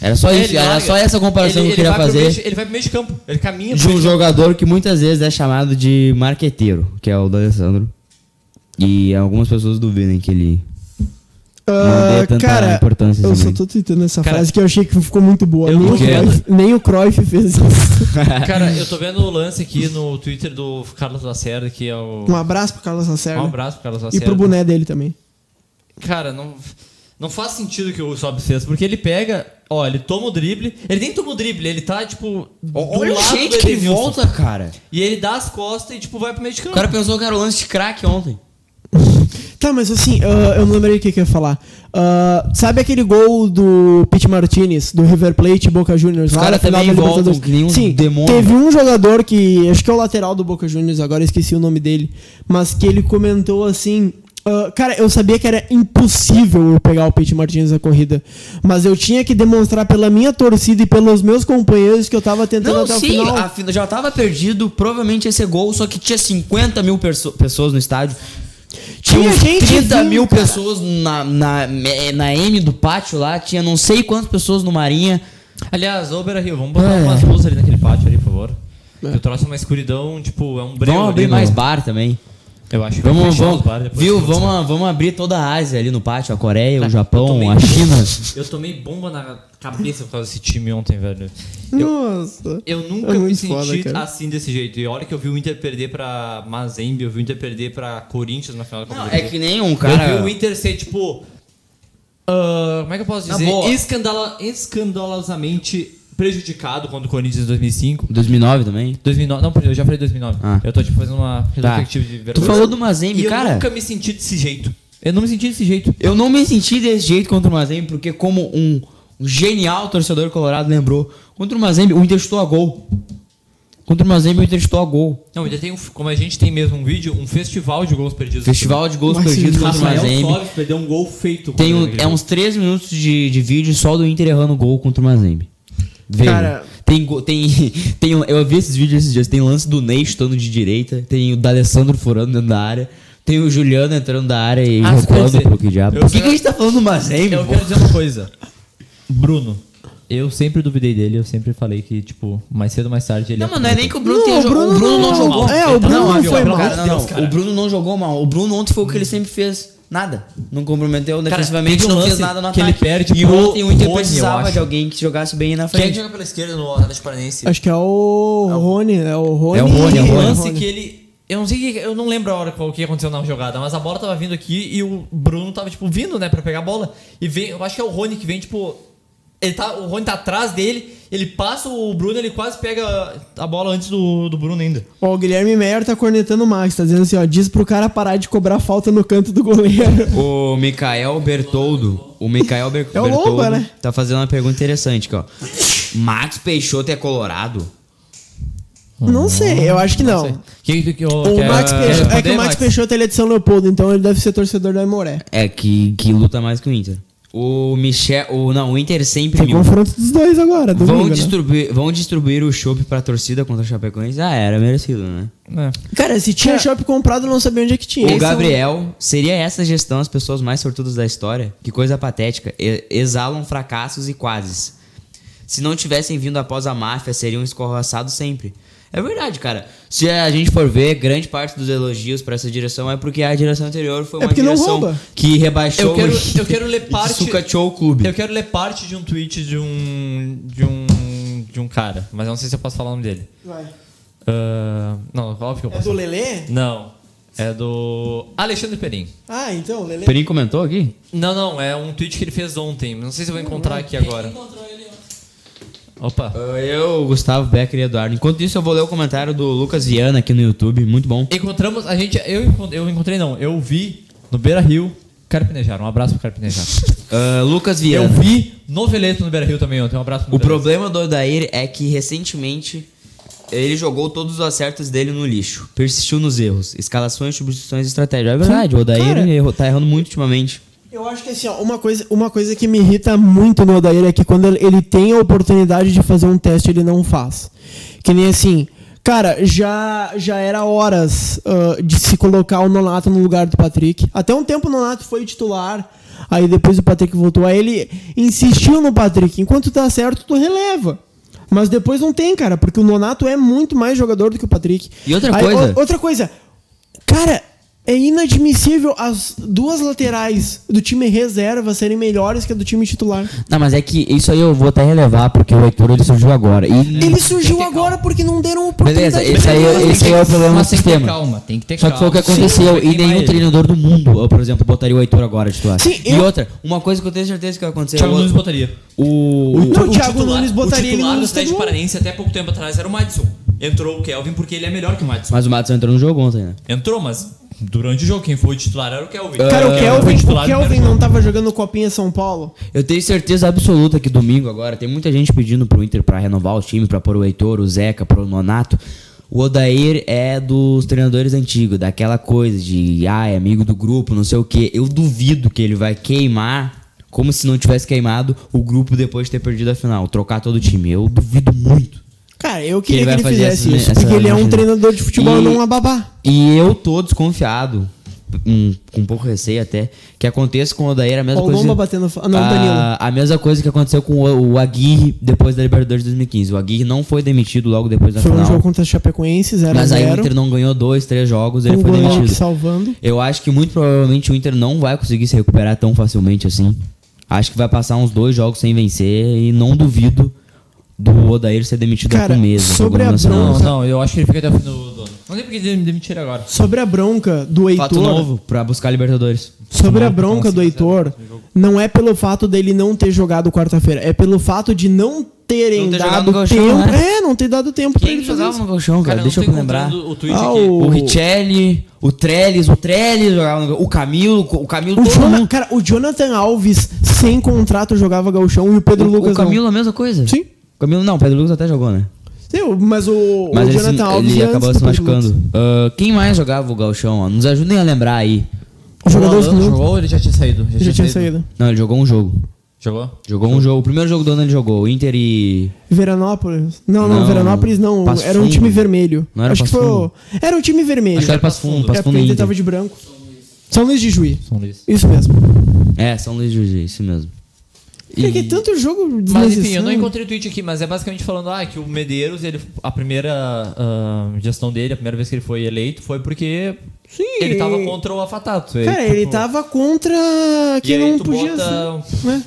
Era só isso, Ele era larga- só essa comparação ele- que eu queria fazer. meio- ele vai pro meio de campo. Ele caminha de pro um de campo. jogador que muitas vezes é chamado de marqueteiro, que é o do Alessandro. E algumas pessoas duvidem que ele Ah, tanta cara, importância eu assim. só tô tweetando essa Cara, frase que eu achei que ficou muito boa. eu Nem o. Cruyff, nem o Cruyff fez isso. Cara, eu tô vendo o lance aqui no Twitter do Carlos Lacerda, que é o. Um abraço pro Carlos Lacerda. Um abraço pro Carlos e Lacerda. pro boné dele também. Cara, não, não faz sentido o que o Sob fez, porque ele pega, ó, ele toma o drible, ele nem toma o drible, ele tá, tipo, do Olha o lado jeito do que ele volta, cara. E ele dá as costas e, tipo, vai pro meio de O campo. cara pensou que era o lance de craque ontem. Tá, mas assim, ah, eu não lembrei o que, que eu ia falar. Ah, sabe aquele gol do Pete Martinez, do River Plate Boca Juniors? Os caras também nem uns Sim, demônios. teve um jogador que, acho que é o lateral do Boca Juniors, agora esqueci o nome dele, mas que ele comentou assim... ah, cara, eu sabia que era impossível eu pegar o Pete Martinez na corrida, mas eu tinha que demonstrar pela minha torcida e pelos meus companheiros que eu tava tentando Não, até sim, o final. a fina- já tava perdido, provavelmente esse gol, só que tinha 50 mil pessoas no estádio. Tinha uns gente 30 vindo, mil cara. pessoas na, na, na M do pátio lá, tinha não sei quantas pessoas no Marinha. Aliás, ô Beira Rio, vamos botar É. umas luzes ali naquele pátio ali, por favor. Que eu trouxe uma escuridão, tipo, é um breu Vamos abrir mais bar também. Eu acho que vai Vamos, vamos, viu? Vamos, vamos abrir toda a Ásia ali no pátio, a Coreia, Cara, o Japão, eu tomei- a China. Eu tomei bomba na cabeça por causa desse time ontem, velho. Eu, Nossa. eu nunca É me senti foda, cara. assim desse jeito. E olha que eu vi o Inter perder pra Mazembe, eu vi o Inter perder pra Corinthians na final da Copa Não, do é que nem um Eu vi cara. o Inter ser, tipo. ah, como é que eu posso dizer? Escandala, escandalosamente prejudicado contra o Corinthians em 2005. 2009 também. 2009, não, eu já falei 2009. Ah. Eu tô tipo fazendo uma Tá. retrospectiva de Tu vergonha. falou do Mazembe, eu cara. nunca me senti desse jeito. Eu não me senti desse jeito. Eu não me senti desse jeito contra o Mazembe, porque como um, um genial torcedor colorado lembrou, contra o Mazembe o Inter chutou a gol. Contra o Mazembe o Inter chutou a gol. Não, ainda tem, um, como a gente tem mesmo um vídeo, um festival de gols perdidos. Festival de gols Mas perdidos contra o Mazembe. Perdeu um gol feito. Tem um- é uns 3 minutos de, de vídeo só do Inter errando gol contra o Mazembe. Veja. Cara- tem, tem, tem um- eu vi esses vídeos esses dias. Tem lance do Ney chutando de direita. Tem o D'Alessandro furando dentro da área. Tem o Juliano entrando da área e Ah, recuando dizer- pro que diabo. eu Por que, quero- que a gente tá falando do Mazembe? Eu pô? quero dizer uma coisa. Bruno, eu sempre duvidei dele, eu sempre falei que, tipo, mais cedo ou mais tarde ele Não, mano, não é nem que o Bruno Não, tenha o jogado. Bruno O Bruno não não- jogou. é, o Bruno não ó, foi mal. cara- Não, não, Deus, cara. o Bruno não jogou mal. O Bruno ontem foi o que ele sempre fez. Nada. Não comprometeu defensivamente, não fez nada no que ataque. ele perde e pro o Inter Rony, eu precisava de alguém que jogasse bem na frente. joga pela esquerda no Atlético Paranaense? Acho que é o Rony, é o Rony. É o Rony, é o Rony. lance que ele. Eu não sei que. Eu não lembro a hora qual que aconteceu na jogada, mas a bola tava vindo aqui e o Bruno tava, tipo, vindo, né, pra pegar a bola. E vem. Eu acho que é o Rony que vem, tipo. Ele tá, o Rony tá atrás dele, ele passa o Bruno, ele quase pega a bola antes do, do Bruno ainda. Ó, o Guilherme Meyer tá cornetando o Max, tá dizendo assim, ó, diz pro cara parar de cobrar falta no canto do goleiro. O Mikael Bertoldo, o Mikael Ber É o Bertoldo Lomba, né? tá fazendo uma pergunta interessante aqui, ó. Max Peixoto é colorado? Não sei, eu acho que não. sei. Que, que, que, O Max Peixoto, é que o Max Peixoto ele é de São Leopoldo, então ele deve ser torcedor da Aimoré. É, que, que luta mais que o Inter. O Michel, o, não, o Inter sempre Tem confronto dos dois agora, Vão né? distribuir, vão distribuir o chopp pra torcida contra o Chapecoense? Ah, era merecido, né? É. Cara, se tinha shopping comprado, eu não sabia onde é que tinha. O Esse é Gabriel, seria essa gestão as pessoas mais sortudas da história? Que coisa patética. Exalam fracassos e quases. Se não tivessem vindo após a máfia, seriam escorraçados sempre. É verdade, cara. Se a gente for ver, grande parte dos elogios pra essa direção é porque a direção anterior foi É uma não direção que rebaixou Eu quero, o- eu quero ler parte. sucateou o clube. Eu quero ler parte de um tweet de um. de um. de um cara, mas eu não sei se eu posso falar o nome dele. Vai. Ah, não, óbvio que eu É posso. do Lelê? Não. É do Alexandre Perim. Ah, então, Lelê. Perim comentou aqui? Não, não, é um tweet que ele fez ontem. Não sei se eu vou encontrar aqui agora. Opa. Eu, Gustavo Becker e Eduardo. Enquanto isso, eu vou ler o comentário do Lucas Viana aqui no YouTube. Muito bom. Encontramos, a gente, eu, eu encontrei não, eu vi no Beira Rio Carpinejar. Um abraço pro Carpinejar. Ah, Lucas eu Viana. vi no Veleto no Beira Rio também ontem. Um abraço pro O problema do Odair é que recentemente ele jogou todos os acertos dele no lixo. Persistiu nos erros. Escalações, substituições e estratégia. É verdade, o Odair errou- tá errando muito ultimamente. Eu acho que assim, ó, uma coisa, uma coisa que me irrita muito no Odair é que quando ele- tem a oportunidade de fazer um teste, ele não faz. Que nem assim, cara, já, já era horas ah, de se colocar o Nonato no lugar do Patrick. Até um tempo o Nonato foi titular, aí depois o Patrick voltou. Aí ele insistiu no Patrick. Enquanto tá certo, tu releva. Mas depois não tem, cara, porque o Nonato é muito mais jogador do que o Patrick. E outra Aí, coisa- outra coisa, cara, é inadmissível as duas laterais do time reserva serem melhores que a do time titular. Não, mas é que isso aí eu vou até relevar, porque o Heitor ele surgiu agora. E, Ele surgiu agora porque não deram oportunidade. Beleza, esse aí, ele. esse aí é o problema do Mas tem que ter sistema. calma, tem que ter Só que foi o que calma. aconteceu. Sim, e nenhum ele. treinador do mundo, eu, por exemplo, botaria o Heitor agora titular. Sim, E eu- outra, uma coisa que eu tenho certeza que vai acontecer. Thiago o- Nunes botaria. o, Não, o Thiago Nunes botaria o ele titular no do Atlético. Paranaense até pouco tempo atrás era o Madison. Entrou o Kelvin porque ele é melhor que o Madison. Mas o Matos entrou no jogo ontem, né? Entrou, mas durante o jogo quem foi o titular era o Kelvin. Cara, o Foi Kelvin, titular o Kelvin não jogo. tava jogando Copinha São Paulo. Eu tenho certeza absoluta que domingo agora tem muita gente pedindo pro Inter pra renovar o time, pra pôr o Heitor, o Zeca, pro Nonato. O Odair é dos treinadores antigos, daquela coisa de, ah, é amigo do grupo, não sei o quê. Eu duvido que ele vai queimar, como se não tivesse queimado, o grupo depois de ter perdido a final, trocar todo o time. Eu duvido muito. Cara, eu Que ele queria que ele, fizesse essa- isso, essa porque ele é um treinador de futebol E- e não um babá. E eu tô desconfiado, hum, com um pouco receio até, que aconteça com o Odair a mesma Ó, o coisa. Lomba batendo... Ah, não, o Danilo. a, a mesma coisa que aconteceu com o, o Aguirre depois da Libertadores de 2015. O Aguirre não foi demitido logo depois da Foi um final. jogo contra a Chapecoense, 0 mas a aí o 0 Inter não ganhou dois, três jogos, ele um foi demitido. salvando. Eu acho que muito provavelmente o Inter não vai conseguir se recuperar tão facilmente assim. Acho que vai passar uns dois jogos sem vencer e não duvido do Odair ser demitido Cara, um mês. sobre a nacional. Não, não, eu acho que ele fica até o fim do. Não sei porque ele demitir agora. Sobre a bronca do Fato Heitor... novo pra buscar Libertadores. Sobre a Não, bronca não, do Heitor, não é pelo fato dele não ter jogado quarta-feira, é pelo fato de não terem Não ter dado Gauchão, tempo. né? É, não ter dado tempo pra Quem ele fazer jogava isso. no Galchão, cara? Cara, Deixa não eu lembrar. o tweet Ah, aqui. o- O Richelli, o Trellis, o Trellis jogava no O Camilo, o Camilo O todo Jona- mundo. cara, o Jonathan Alves, sem contrato, jogava gauchão e o Pedro O, Lucas o Camilo a mesma coisa? não. Sim. O Camilo não, o Pedro Lucas até jogou, né? Sim, mas o, Mas o ele, Jonathan Alves ele é acabou se machucando. Ah, quem mais jogava o Galchão? ó? Nos ajudem a lembrar aí. O que Alan jogou ou ele já tinha saído? já tinha saído. Não, ele jogou um jogo. Jogou? Jogou um jogo. O primeiro jogo do ano ele jogou. Inter e. Veranópolis? Não, não, Não, Veranópolis não. Passo era um Fundo. time vermelho. Não era Acho que foi. o- Era um time vermelho. Acho que era Passo Fundo. Passo é Fundo ele Inter. tava de branco. São Luís de Juí. São Luís. Isso mesmo. É, São Luís de Juiz, isso mesmo. Porque que tanto jogo Mas enfim, eu não encontrei o tweet aqui, mas é basicamente falando ah, que o Medeiros, ele, a primeira ah, gestão dele, a primeira vez que ele foi eleito, foi porque Sim. ele tava contra o Afatato. Cara, ele tipo, tava contra E quem aí não podia bota... ser. né?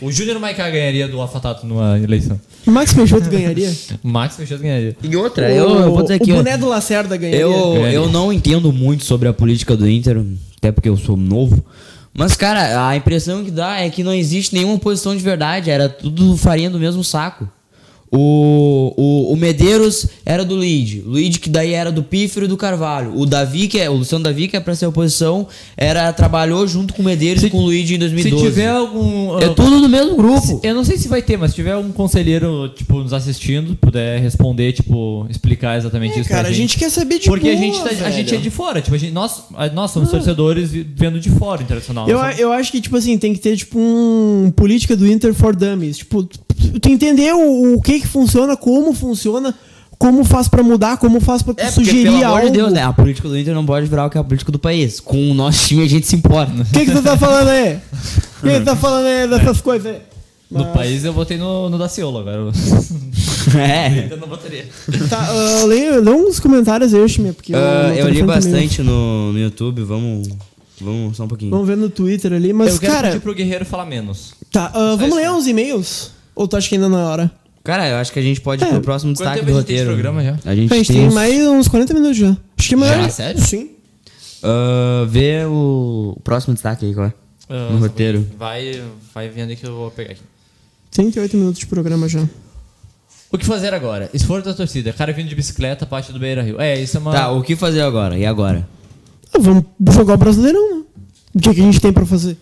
O Júnior Maiká ganharia do Afatato numa eleição. Max Peixoto ganharia. O Max Peixoto ganharia. E outra, o, eu, eu vou dizer aqui. o boné do Lacerda ganharia. Eu, Ganharia. eu não entendo muito sobre a política do Inter, até porque eu sou novo. Mas, cara, a impressão que dá é que não existe nenhuma posição de verdade. Era tudo farinha do mesmo saco. O, o, o Medeiros era do Luigi. O Luigi que daí era do Pífero e do Carvalho. O Davi, que é, o Luciano Davi, que é pra ser oposição, era, trabalhou junto com o Medeiros Se- e com o Luigi em Se 2012. tiver algum... É ah, tudo do mesmo grupo. Eu não sei se vai ter, mas se tiver algum conselheiro, tipo, nos assistindo, puder responder, tipo, explicar exatamente É, isso cara, pra a gente quer saber de Porque a boa, gente, tá- a gente é de fora, tipo, a gente, nós, a- nós somos torcedores vi- vendo de fora internacional. Eu, eu acho que, tipo assim, tem que ter, tipo, um política do Inter for Dummies. Tipo, tu entender o, o que que funciona, como funciona, como faz pra mudar, como faz pra tu É, porque, sugerir pelo amor algo. de Deus, né? A política do Inter não pode virar o que é a política do país. Com o nosso time a gente se importa. O que que tu tá falando aí? O que que tu tá falando aí dessas coisas aí? No país eu votei no, no Daciolo agora. é. Eu não votaria. Tá, uh, lê, lê uns comentários aí, Chimê, porque Ah, o eu li telefone tá meio- bastante no, no YouTube, vamos. Vamos só um pouquinho. Vamos ver no Twitter ali, mas, eu quero cara... pedir pro Guerreiro falar menos. Tá, uh, vamos isso, ler né? uns e-mails? Ou tu acha que ainda não é hora? Cara, eu acho que a gente pode ir É. pro próximo Quanto destaque tempo do a gente tem de roteiro. programa já? A gente, A gente tem, tem uns- mais uns 40 minutos já. Acho que é melhor. Já? Sério? Sim. Ah, vê o, o próximo destaque aí, qual é? Ah, No roteiro. Vai, vai vendo aí que eu vou pegar aqui. 38 minutos de programa já. O que fazer agora? Esforço da torcida. Cara vindo de bicicleta, parte do Beira Rio. É, isso é uma. Tá, o que fazer agora? E agora? Ah, vamos jogar o Brasileirão, né? O que, que a gente tem pra fazer?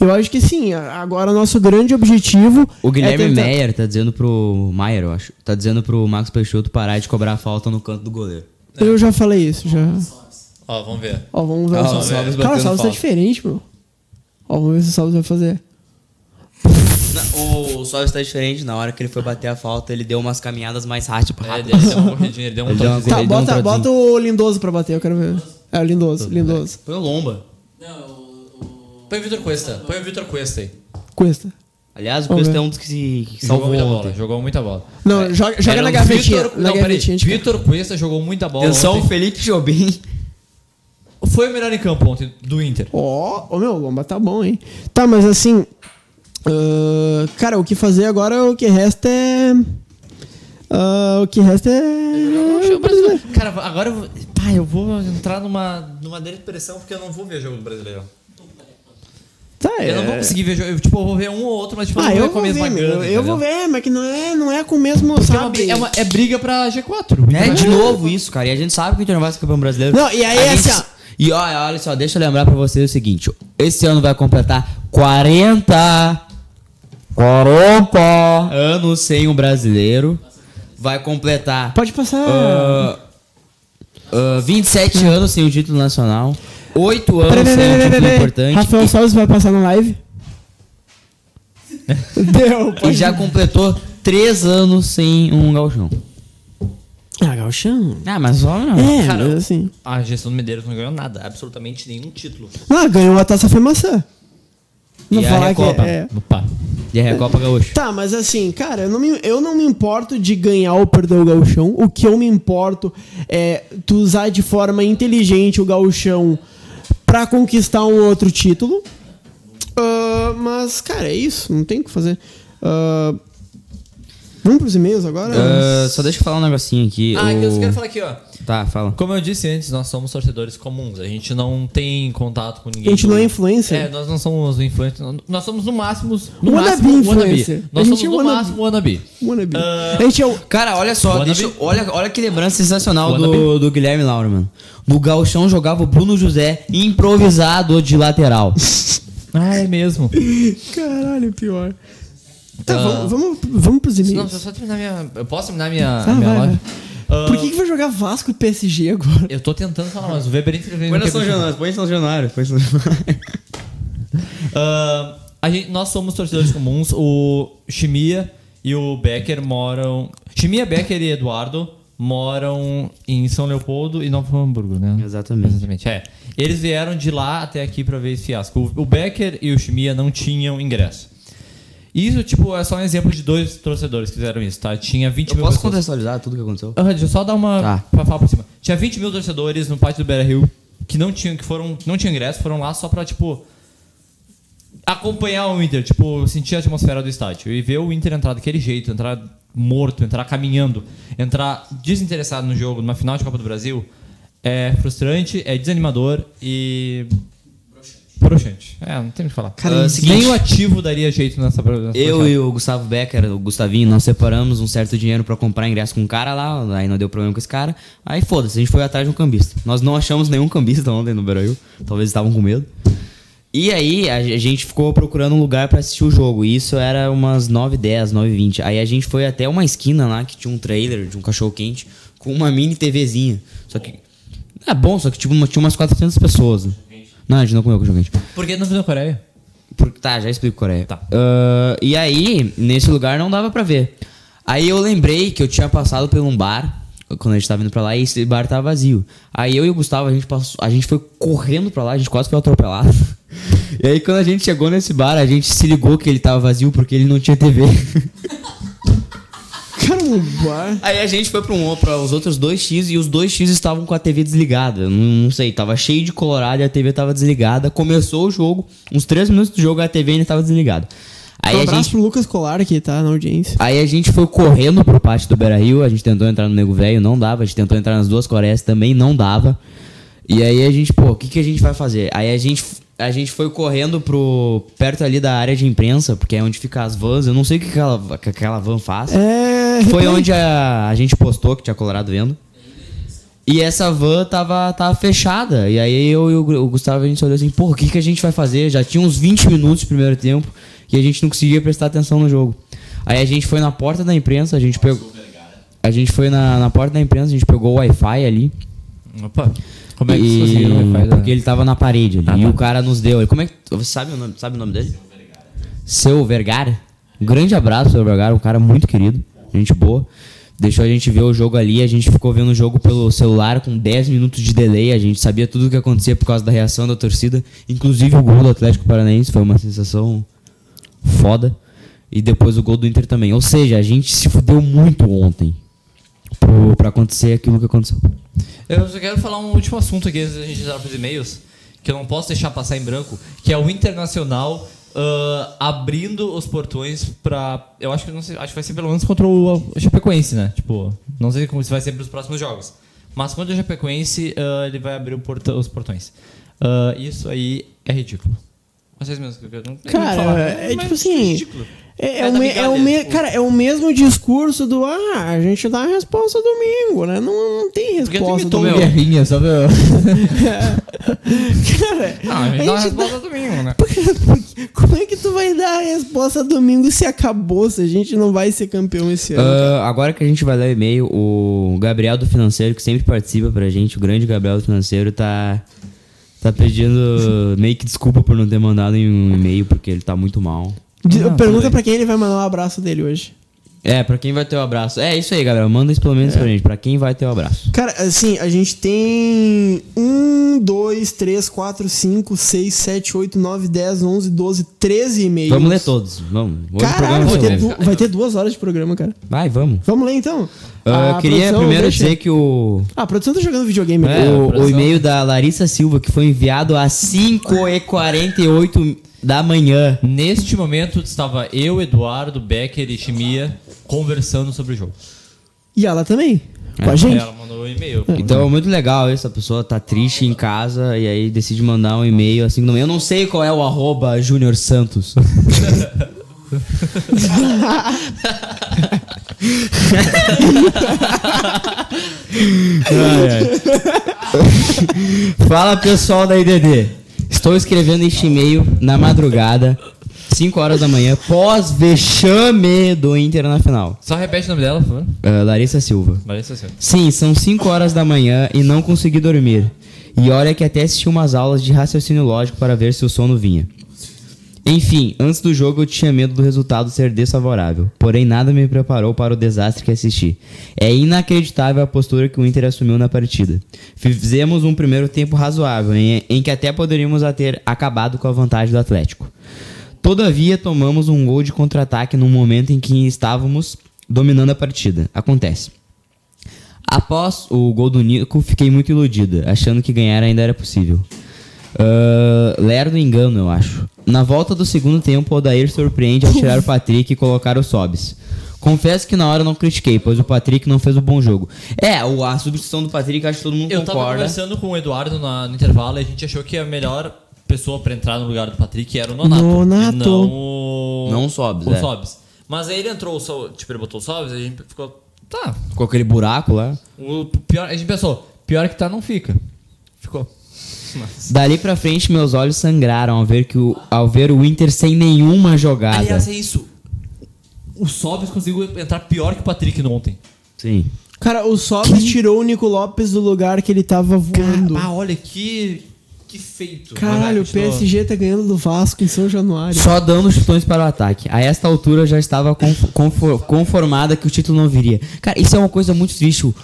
Eu acho que sim. a- Agora nosso grande objetivo. O Guilherme é tentar- Meyer tá dizendo pro. Maier, eu acho. Tá dizendo pro Max Peixoto parar de cobrar falta no canto do goleiro. Eu já falei isso, já. Ó, vamos ver. Ó, vamos ver Ó, o o Salves. Cara, o Salves tá diferente, meu. Ó, vamos ver se o Salves vai fazer. Não, o Soares tá diferente. Na hora que ele foi bater a falta, ele deu umas caminhadas mais rápidas. É, ele deu uma corridinha, ele deu um Ele deu. Tá, deu um bota, bota o Lindoso pra bater, eu quero ver. É, o Lindoso, Lindoso. Foi o Lomba. Põe o Vitor Cuesta, põe o Vitor Cuesta aí. Cuesta. Aliás, o Cuesta é um dos que se que Jogou salvou muita ontem. bola, jogou muita bola. Não, joga, joga Era na o gavetinha. Vitor- na não, peraí. Vitor Cuesta jogou muita bola Atenção, ontem. Felipe Jobim. Foi o melhor em campo ontem, do Inter. Ó, ô meu, o Lomba tá bom, hein? Tá, mas assim. ah, cara, o que fazer agora, o que resta é. ah, o que resta é. brasileiro. Cara, agora eu vou, pá, eu vou entrar numa, numa depressão porque eu não vou ver jogo do brasileiro. Tá, Eu não vou conseguir ver jogo. Eu, tipo, eu vou ver um ou outro, mas tipo, eu Ah, não eu vou ver com vou a mesma ver, meu, gana. eu entendeu? vou ver, mas que não é, não é com o mesmo, Porque é uma, sabe? é, uma- é briga pra G4. É de novo isso, cara. E a gente sabe que o Inter não vai ser campeão brasileiro. Não, e aí, gente- assim, ó. E olha, olha só, deixa eu lembrar pra vocês o seguinte: esse ano vai completar 40. 40 anos sem um brasileiro. Vai completar Pode passar. ah, ah, 27 anos sem o título nacional. 8 anos um peraí, título peraí. importante. Rafael Salles vai passar na live? Deu, E pode. já completou 3 anos sem um galchão. Ah, Galchão. Ah, mas só não. É, Cara, mas assim. A gestão do Medeiros não ganhou nada, absolutamente nenhum título. Ah, ganhou a taça foi maçã. Não E a falar que Recopa? é. Opa. E a Recopa Gaúcha. Tá, mas assim, cara, eu não, me, eu não me importo de ganhar ou perder o gauchão. O que eu me importo é tu usar de forma inteligente o gauchão pra conquistar um outro título. Ah, mas, cara, é isso. Não tem o que fazer. Ah, vamos pros e-mails agora? Ah, só deixa eu falar um negocinho aqui. Ah, que eu o- só quero falar aqui, ó. Tá, fala. Como eu disse antes, nós somos torcedores comuns. A gente não tem contato com ninguém. a gente não é influencer. É, nós não somos influencers. Nós somos no máximo. No Wannabe máximo, influencer. wannabe. Nós somos é no wannabe. máximo wannabe. Wannabe. Ah. A gente é o. Cara, olha só, deixa eu- olha, olha que lembrança sensacional do, do Guilherme Laura, mano. No Galchão jogava o Bruno José improvisado de lateral. Ah, é mesmo. Caralho, pior. Tá, Ah. vamos, vamos, vamos pros Não, e-mails. eu só terminar minha. Eu posso terminar minha, Ah, minha vai, live? Ah, Por que, que vai jogar Vasco e PSG agora? Eu tô tentando falar, mas o Weber interveio põe São. Januário, põe em São Januário. Põe em São Januário. Ah, a gente, nós somos torcedores comuns. O Chimia e o Becker moram. Chimia, Becker e Eduardo moram em São Leopoldo e Novo Hamburgo, né? Exatamente. Exatamente, é. Eles vieram de lá até aqui pra ver esse fiasco. O, o Becker e o Chimia não tinham ingresso. Isso, tipo, é só um exemplo de dois torcedores que fizeram isso, tá? Tinha 20 Eu mil posso pessoas. contextualizar tudo que aconteceu? Ah, deixa eu só dar uma Tá. pra falar por cima. Tinha 20 mil torcedores no pátio do Beira Rio que não tinham, que foram, não tinham ingresso, foram lá só pra, tipo, acompanhar o Inter, tipo, sentir a atmosfera do estádio. E ver o Inter entrar daquele jeito, entrar morto, entrar caminhando, entrar desinteressado no jogo, numa final de Copa do Brasil, é frustrante, é desanimador e. Broxante. É, não tem o que falar. Cara, o seguinte- Nem o ativo daria jeito nessa. nessa Eu e o Gustavo Becker, o Gustavinho, nós separamos um certo dinheiro pra comprar ingresso com um cara lá, aí não deu problema com esse cara. Aí foda-se, a gente foi atrás de um cambista. Nós não achamos nenhum cambista ontem no Beira-Rio, talvez estavam com medo. E aí a gente ficou procurando um lugar pra assistir o jogo, e isso era umas 9h10, 9h20. Aí a gente foi até uma esquina lá que tinha um trailer de um cachorro quente com uma mini TVzinha. Só que é bom, só que tipo, uma- tinha umas 400 pessoas. Não, a gente não comeu cachorro quente. Por que não viu na Coreia? Por- tá, já explico Coreia. Tá. Ah, e aí, nesse lugar não dava pra ver. Aí eu lembrei que eu tinha passado por um bar, quando a gente tava indo pra lá, e esse bar tava vazio. Aí eu e o Gustavo, a gente, passou, a gente foi correndo pra lá, a gente quase foi atropelado. E aí quando a gente chegou nesse bar, a gente se ligou que ele tava vazio porque ele não tinha TV. Cara, um bar. Aí a gente foi pra, um, pra os outros dois X e os dois X estavam com a TV desligada. Não, não sei, tava cheio de colorado e a TV tava desligada. Começou o jogo, uns três minutos do jogo a TV ainda tava desligada. Aí um a abraço gente pro Lucas Colar que tá na audiência. Aí a gente foi correndo pro pátio do Beira Rio, a gente tentou entrar no Nego Velho, não dava, a gente tentou entrar nas duas Coreias, também não dava. E aí a gente, pô, o que, que a gente vai fazer? Aí a gente, a gente foi correndo pro perto ali da área de imprensa, porque é onde fica as vans, eu não sei o que aquela, que aquela van faz. É. Foi onde a, a gente postou que tinha Colorado vendo. E essa van tava, tava fechada. E aí eu e o Gustavo a gente olhou assim, pô, o que, que a gente vai fazer? Já tinha uns 20 minutos de primeiro tempo e a gente não conseguia prestar atenção no jogo. Aí a gente foi na porta da imprensa, a gente pegou. A gente foi na, na porta da imprensa, a gente pegou o Wi-Fi ali. Opa. Como é que E- da- Porque ele tava na parede ali. Ah, e tá. o cara nos deu. Como é que. Você sabe o nome, sabe o nome dele? Seu Vergara. Um grande abraço, seu Vergara, um cara muito querido, gente boa. Deixou a gente ver o jogo ali, a gente ficou vendo o jogo pelo celular com 10 minutos de delay, a gente sabia tudo o que acontecia por causa da reação da torcida, inclusive o gol do Atlético Paranaense, foi uma sensação foda. E depois o gol do Inter também. Ou seja, a gente se fudeu muito ontem pro, pra acontecer aquilo que aconteceu. Eu só quero falar um último assunto aqui antes da gente entrar pros e-mails, que eu não posso deixar passar em branco, que é o Internacional ah, abrindo os portões pra. Eu acho que não sei, acho que vai ser pelo menos contra o, o Chapecoense, né? Tipo, não sei como se vai ser pros próximos jogos. Mas contra o Chapecoense, ah, ele vai abrir os portões. Ah, isso aí é ridículo. Vocês mesmos eu não Cara, falar, é mas tipo assim. ridículo. É, é É o é o me- cara, é o mesmo discurso do ah, a gente dá a resposta domingo, né? Não, não tem Porque tu resposta domingo. Guerrinha, sabe? Cara, Não, a gente a dá uma gente resposta domingo, né? como é que tu vai dar a resposta domingo se acabou, se a gente não vai ser campeão esse ano? Ah, agora que a gente vai ler o e-mail, o Gabriel do Financeiro, que sempre participa pra gente, o grande Gabriel do Financeiro, tá, tá pedindo meio que desculpa por não ter mandado em um e-mail, porque ele tá muito mal. Não, Pergunta pra quem ele vai mandar o abraço dele hoje. É, pra quem vai ter o abraço. É isso aí, Gabriel. Manda isso pelo menos pra gente. Pra quem vai ter o abraço. Cara, assim, a gente tem 1, 2, 3, 4, 5, 6, 7, 8, 9, 10, 11, 12, 13 e-mails. Vamos ler todos. Vamos. Hoje Caralho, vai ter, du- vai ter duas horas de programa, cara. Vai, vamos. Vamos ler então? Ah, A queria produção primeiro deixa- dizer que o, Ah, a produção tá jogando videogame. É, o, o e-mail da Larissa Silva, que foi enviado às 5h48 da manhã. Neste momento estava eu, Eduardo, Becker e Chimia conversando sobre o jogo. E ela também. Com É, a gente. Ela mandou um e-mail. Então é muito legal isso, a pessoa tá triste em casa e aí decide mandar um e-mail assim no Eu não sei qual é o arroba Júnior Santos. Ai, ai. Fala pessoal da IDD. Estou escrevendo este e-mail na madrugada, 5 horas da manhã, pós-vexame do Inter na final. Só repete o nome dela, por favor. Ah, Larissa Silva. Larissa Silva. Sim, são 5 horas da manhã e não consegui dormir. E olha que até assisti umas aulas de raciocínio lógico para ver se o sono vinha. Enfim, antes do jogo eu tinha medo do resultado ser desfavorável, porém nada me preparou para o desastre que assisti. É inacreditável a postura que o Inter assumiu na partida. Fizemos um primeiro tempo razoável, em, em que até poderíamos ter acabado com a vantagem do Atlético. Todavia, tomamos um gol de contra-ataque num momento em que estávamos dominando a partida. Acontece. Após o gol do Nico, fiquei muito iludida, achando que ganhar ainda era possível. Ah, lerdo engano, eu acho. Na volta do segundo tempo, o Odair surpreende ao tirar o Patrick e colocar o Sobs. Confesso que na hora eu não critiquei, pois o Patrick não fez um bom jogo. É, o- a substituição do Patrick, acho que todo mundo Eu tava concorda. conversando com o Eduardo na- no intervalo e a gente achou que a melhor pessoa pra entrar no lugar do Patrick era o Nonato. Nonato. E não o... Não o Sobs, o é. Sobs. Mas aí ele entrou, tipo, ele botou o Sobs e a gente ficou... Tá. Com aquele buraco lá. O pior, a gente pensou, pior que tá, não fica. Mas... Dali pra frente, meus olhos sangraram ao ver, que o, ao ver o Inter sem nenhuma jogada. Aliás, é isso. O Sobs conseguiu entrar pior que o Patrick no ontem. Sim. Cara, o Sobs tirou o Nico Lopes do lugar que ele tava voando. Ah, olha que... Que feito. Caralho, o. PSG tá ganhando do Vasco em São Januário. Só dando chutões para o ataque. A esta altura eu já estava conf- confor- conformada que o título não viria. Cara, isso é uma coisa muito triste. O,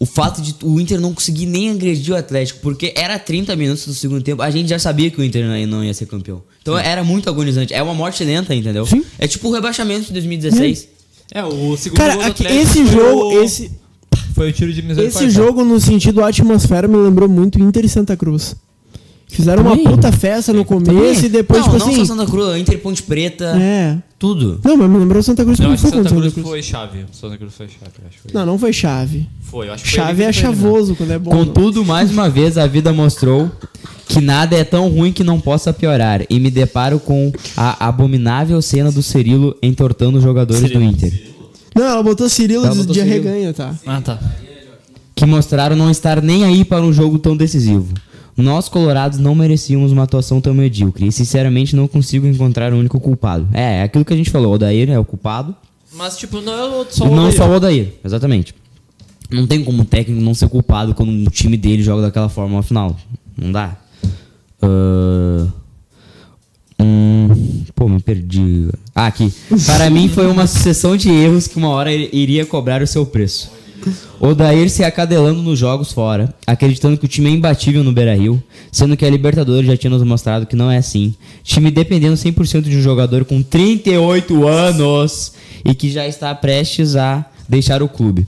o fato de o Inter não conseguir nem agredir o Atlético, porque era 30 minutos do segundo tempo, a gente já sabia que o Inter não- ia ser campeão. Então era muito agonizante. É uma morte lenta, entendeu? Sim. É tipo o rebaixamento de 2016. É, o segundo Cara, gol do aqui, esse jogo, o- esse, Foi o tiro de misericórdia. esse jogo no sentido atmosfera me lembrou muito Inter e Santa Cruz. Fizeram uma Também. puta festa no começo Também. e depois, não, tipo não assim. só Santa Cruz, Inter Ponte Preta, É. tudo. Não, mas me lembrou Santa Cruz Não, acho foi Santa Cruz Santa Cruz. foi chave. Santa Cruz foi chave, acho que foi. Não, não foi chave. Foi, eu acho que foi Chave é chavoso quando é bom. não. Contudo, mais uma vez, a vida mostrou que nada é tão ruim que não possa piorar. E me deparo com a abominável cena do Cirilo entortando os jogadores Cirilo. do Inter. Não, ela botou Cirilo Ela de, botou de Cirilo. tá? Ah, tá. Que mostraram não estar nem aí para um jogo tão decisivo. Nós, colorados, não merecíamos uma atuação tão medíocre. E, sinceramente, não consigo encontrar o único culpado. É, é aquilo que a gente falou. O Odair é o culpado. Mas, tipo, não é o- só o não Odair. só o Odair, exatamente. Não tem como o técnico não ser culpado quando um time dele joga daquela forma no final. Não dá. Ah, hum, pô, me perdi. Ah, aqui. Para mim foi uma sucessão de erros que uma hora ir- iria cobrar o seu preço. Odair se acadelando nos jogos fora, acreditando que o time é imbatível no Beira-Rio, sendo que a Libertadores já tinha nos mostrado que não é assim. Time dependendo 100% de um jogador com 38 anos e que já está prestes a deixar o clube.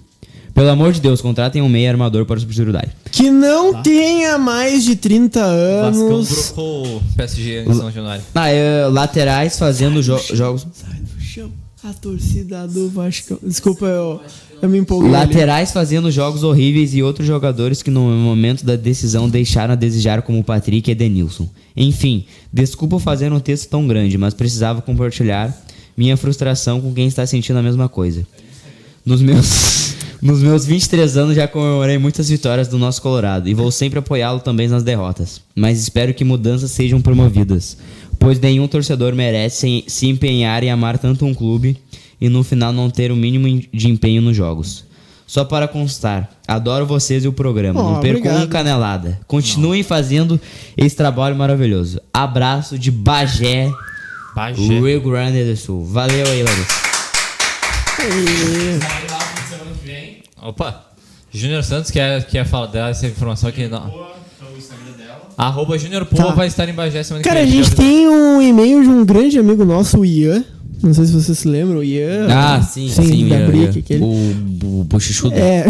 Pelo amor de Deus, contratem um meia armador para substituir o Dai. Que não tenha mais de 30 Vascão anos. brocou o PSG em São Januário. Ah, é, laterais fazendo jo- jogos. Sai do chão. A torcida do Vasco. Desculpa, eu, eu me empolguei. Laterais fazendo jogos horríveis e outros jogadores que no momento da decisão deixaram a desejar, como Patrick e Edenilson. Enfim, desculpa fazer um texto tão grande, mas precisava compartilhar minha frustração com quem está sentindo a mesma coisa. Nos meus, nos meus 23 anos já comemorei muitas vitórias do nosso Colorado e vou sempre apoiá-lo também nas derrotas. Mas espero que mudanças sejam promovidas, pois nenhum torcedor merece se empenhar em amar tanto um clube e no final não ter o mínimo de empenho nos jogos. Só para constar, adoro vocês e o programa. Oh, não percam obrigado. um canelada. Continuem fazendo esse trabalho maravilhoso. Abraço de Bagé, Bagé. Rio Grande do Sul. Valeu aí, Larissa. Opa! Júnior Santos quer, quer falar dar essa informação aqui. Não. Arroba Júnior Tá. vai estar em Bagé semana Cara, a que vem. gente tem um e-mail de um grande amigo nosso, o Ian. Não sei se você se lembra, o Ian. Ah, sim, sim. da é, Brick, aquele. O, o bochichudo. É.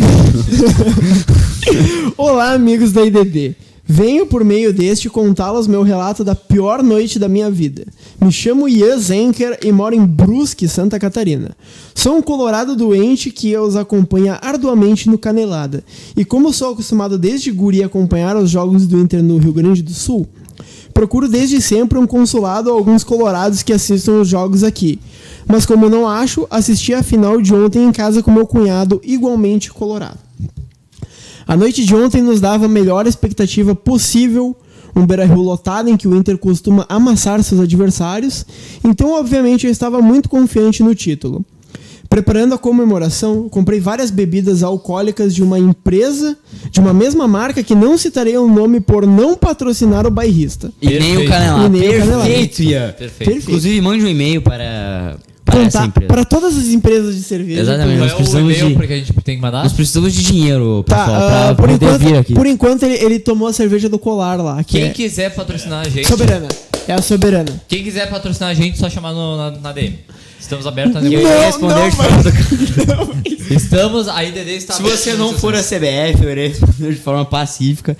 Olá, amigos da IDD. Venho por meio deste contá-los meu relato da pior noite da minha vida. Me chamo Ian Zenker e moro em Brusque, Santa Catarina. Sou um colorado doente que os acompanha arduamente no Canelada. E como sou acostumado desde guri a acompanhar os jogos do Inter no Rio Grande do Sul, procuro desde sempre um consulado a alguns colorados que assistam os jogos aqui. Mas como não acho, assisti a final de ontem em casa com meu cunhado, igualmente colorado. A noite de ontem nos dava a melhor expectativa possível, um Beira-Rio lotado em que o Inter costuma amassar seus adversários, então obviamente eu estava muito confiante no título. Preparando a comemoração, comprei várias bebidas alcoólicas de uma empresa, de uma mesma marca que não citarei o nome por não patrocinar o bairrista. E nem o Perfeito. canelada. E nem o canelada. Perfeito, Ian. Perfeito. Inclusive, mande um e-mail para, Contar para todas as empresas de cerveja. Exatamente. Qual Nós é o precisamos de- porque a gente tem que mandar? Nós precisamos de dinheiro, Tá, pessoal, ah, pra por, poder enquanto, vir aqui. por enquanto ele, ele tomou a cerveja do colar lá, que Quem é quiser patrocinar a gente. soberana. É a soberana. Quem quiser patrocinar a gente, só chamar no- na, na DM. Estamos abertos a Eu negociar. ia responder de forma do- Estamos, a IDD está Se você a não for a. CBF, eu irei responder de forma pacífica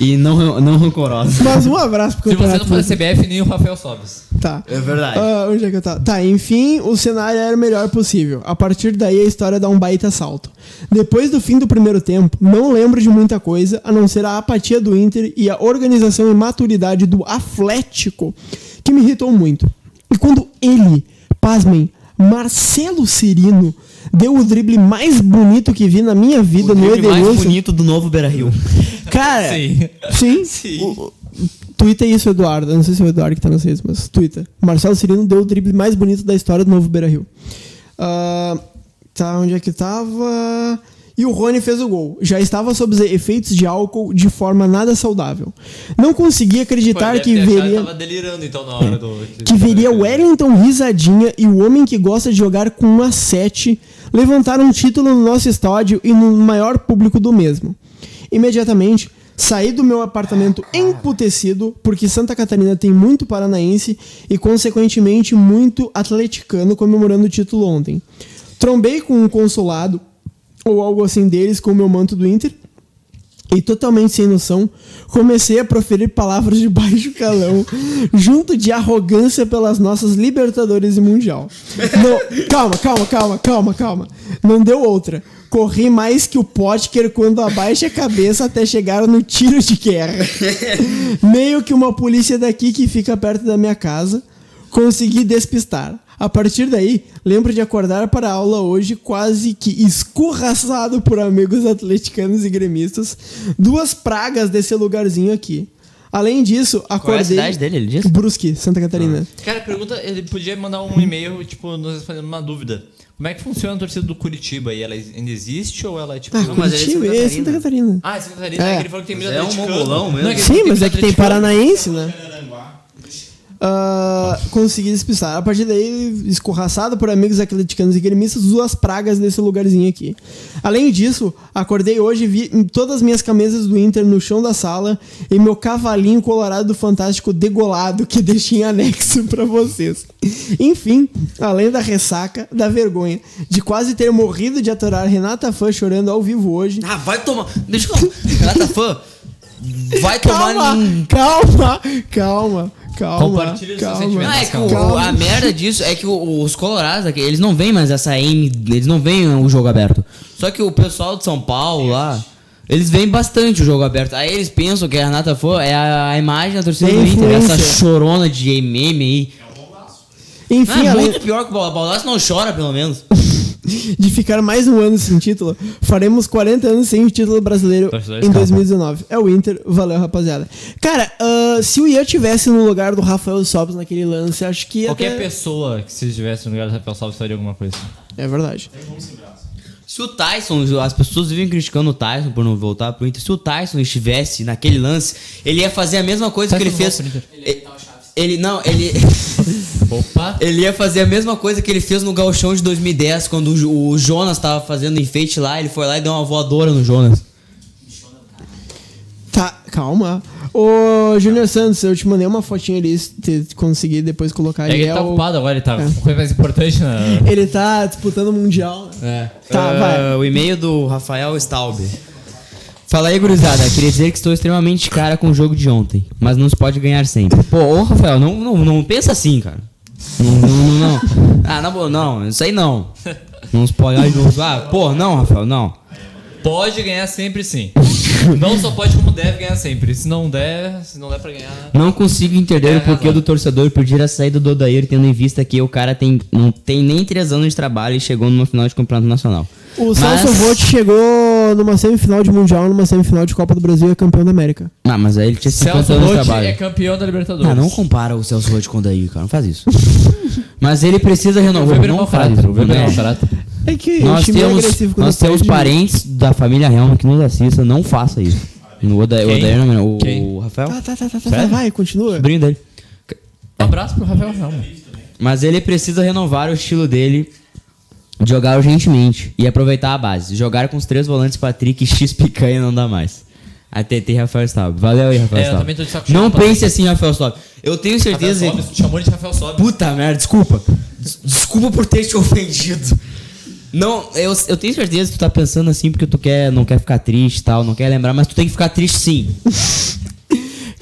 e não, não rancorosa. Mas um abraço pro Se você não for a CBF, nem o Rafael Sobes. Tá. É verdade. Ah, onde é que eu tava? Tá, enfim, o cenário era o melhor possível. A partir daí a história dá um baita salto. Depois do fim do primeiro tempo, não lembro de muita coisa, a não ser a apatia do Inter e a organização e maturidade do Atlético, que me irritou muito. E quando ele, pasmem, Marcelo Cirino, deu o drible mais bonito que vi na minha vida o no drible mais Edenilson. bonito do novo Beira-Rio. Cara, Sim. sim. Sim. O, Twitter isso, Eduardo. Eu não sei se é o Eduardo que tá nas redes, mas Twitter. Marcelo Cirino deu o drible mais bonito da história do novo Beira Rio. Ah, tá, onde é que tava? E o Rony fez o gol. Já estava sob os efeitos de álcool de forma nada saudável. Não consegui acreditar que veria tava delirando então na hora do. que veria o Wellington Risadinha e o homem que gosta de jogar com um a 7 levantar um título no nosso estádio e no maior público do mesmo. Imediatamente, saí do meu apartamento emputecido, porque Santa Catarina tem muito paranaense e, consequentemente, muito atleticano comemorando o título ontem. Trombei com um consulado, ou algo assim deles, com o meu manto do Inter, e totalmente sem noção, comecei a proferir palavras de baixo calão, junto de arrogância pelas nossas Libertadores e Mundial. Calma, calma, calma, calma, calma. Não deu outra. Corri mais que o Potker quando abaixa a cabeça até chegar no tiro de guerra. Meio que uma polícia daqui que fica perto da minha casa. Consegui despistar. A partir daí, lembro de acordar para a aula hoje quase que escorraçado por amigos atleticanos e gremistas. Duas pragas desse lugarzinho aqui. Além disso, Qual é a acordei... cidade dele, ele disse? Brusque, Santa Catarina. Cara, pergunta, ele podia mandar um e-mail, tipo, nos respondendo uma dúvida. Como é que funciona a torcida do Curitiba aí? Ela ainda existe ou ela é tipo. Ah, Não, mas é Curitiba Santa é Santa Catarina. Ah, é Santa Catarina. É. É. que ele falou que tem Mas medo é um mongolão mesmo. Não, que ele Sim, mas é que tem paranaense, né? Ah, consegui despistar. A partir daí, escorraçado por amigos atleticanos e gremistas, duas pragas desse lugarzinho aqui. Além disso, acordei hoje e vi todas as minhas camisas do Inter no chão da sala e meu cavalinho colorado do Fantástico degolado que deixei em anexo pra vocês. Enfim, além da ressaca, da vergonha de quase ter morrido de atorar Renata Fã chorando ao vivo hoje. Ah, vai tomar. Deixa eu. Renata Fã. Vai tomar. Calma, calma, calma, calma. Compartilha os seus calma. sentimentos. Não, é que o- Calma. a merda disso é que os colorados, aqui, eles não veem mais essa aim, eles não veem o jogo aberto. Só que o pessoal de São Paulo lá, eles veem bastante o jogo aberto. Aí eles pensam que a Renata Fã é a, a imagem da torcida É do Inter, essa chorona de meme aí. Enfim, Ah, além muito pior que o Baldaço não chora, pelo menos. de ficar mais um ano sem título, faremos 40 anos sem o título brasileiro em escapa. 2019. É o Inter, valeu rapaziada. Cara, ah, se o Ian tivesse no lugar do Rafael Sobis naquele lance, acho que ia Qualquer até... pessoa que se estivesse no lugar do Rafael Salves faria alguma coisa. É verdade. Se o Tyson, as pessoas vivem criticando o Tyson por não voltar pro Inter. Se o Tyson estivesse naquele lance, ele ia fazer a mesma coisa que ele Tyson fez. volta pro Ele, não, ele Opa! Ele ia fazer a mesma coisa que ele fez no Gauchão de 2010, quando o Jo- o Jonas tava fazendo enfeite lá, ele foi lá e deu uma voadora no Jonas. Tá, calma. Ô, Júnior Santos, eu te mandei uma fotinha ali, se te conseguir depois colocar É ali. ele é tá o- ocupado agora, ele tá É. com coisa mais importante na. Ele tá disputando o Mundial. né? É. Tá, vai. Ah, O e-mail do Rafael Staub. Fala aí, gurizada. Queria dizer que estou extremamente cara com o jogo de ontem, mas não se pode ganhar sempre. Pô, ô Rafael, não, não, não pensa assim, cara. Não, não, não, não. Ah, na boa, não, isso aí não. Não se pode. Ah, pô, não, Rafael, não. Pode ganhar sempre sim. não só pode como deve ganhar sempre. Se não der, se não der pra ganhar. Não consigo entender É, o porquê razão. do torcedor pedir a saída do Odair, tendo em vista que o cara tem, não tem nem três anos de trabalho e chegou numa final de campeonato nacional. O Mas- Celso Vogt chegou numa semifinal de Mundial, numa semifinal de Copa do Brasil e é campeão da América. Ah, mas aí ele tinha 50 Celso anos de trabalho. é campeão da Libertadores. Ah, não compara o Celso Roth com o Odair, cara. Não faz isso. mas ele precisa O renovar. Weber é Não mau faz caráter. isso. O Weber é mau caráter. É que Nós o time é temos, agressivo quando nós temos parentes da família Helma que nos assistam. Não faça isso. No Odair, Quem? Odair não, o, Quem? o Rafael, Tá, tá, tá, tá, tá, Sério? vai, continua. sobrinho dele. Um abraço pro Rafael Helma. Mas ele precisa renovar o estilo dele de jogar urgentemente e aproveitar a base. Jogar com os três volantes Patrick e X picanha não dá mais. A TT Rafael Staub. Valeu aí, Rafael É, eu também tô de saco cheio, Não pense assim, Rafael Staub. Eu tenho certeza. Rafael Sobis, tu chamou de Rafael Sobis. Puta merda, desculpa. Des- Desculpa por ter te ofendido. Não, eu, eu tenho certeza que tu tá pensando assim porque tu quer, não quer ficar triste e tal, não quer lembrar, mas tu tem que ficar triste sim.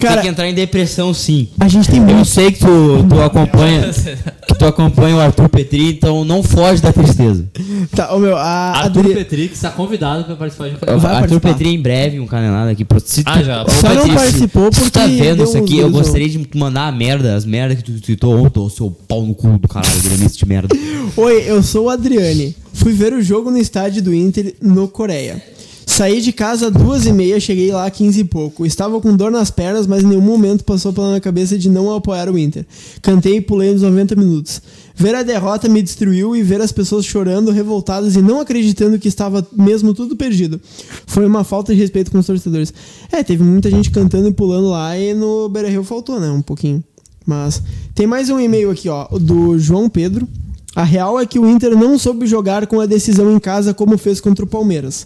Cara, tem que entrar em depressão sim. a gente tem Eu muito. sei que tu, tu acompanha que tu acompanha o Arthur Petri, então não foge da tristeza. Tá, ô meu, a Arthur Adri... Petrix está convidado para participar de um Vai Arthur participar. Petri em breve, um canelado aqui. pro- Se Ah, já. Só não Petri, se- participou se tu tá porque vendo isso aqui, eu gostaria de te mandar a merda, as merdas que tu tweetou ontem, ô seu pau no cu do caralho, gremista de merda. Oi, eu sou o Adriane. Fui ver o jogo no estádio do Inter no Coreia. Saí de casa às duas e meia, cheguei lá às 15 e pouco. Estava com dor nas pernas, mas em nenhum momento passou pela minha cabeça de não apoiar o Inter. Cantei e pulei nos 90 minutos. Ver a derrota me destruiu e ver as pessoas chorando, revoltadas e não acreditando que estava mesmo tudo perdido. Foi uma falta de respeito com os torcedores. É, teve muita gente cantando e pulando lá e no Beira-Rio faltou, né? Um pouquinho. Mas tem mais um e-mail aqui, ó, do João Pedro. A real é que o Inter não soube jogar com a decisão em casa como fez contra o Palmeiras.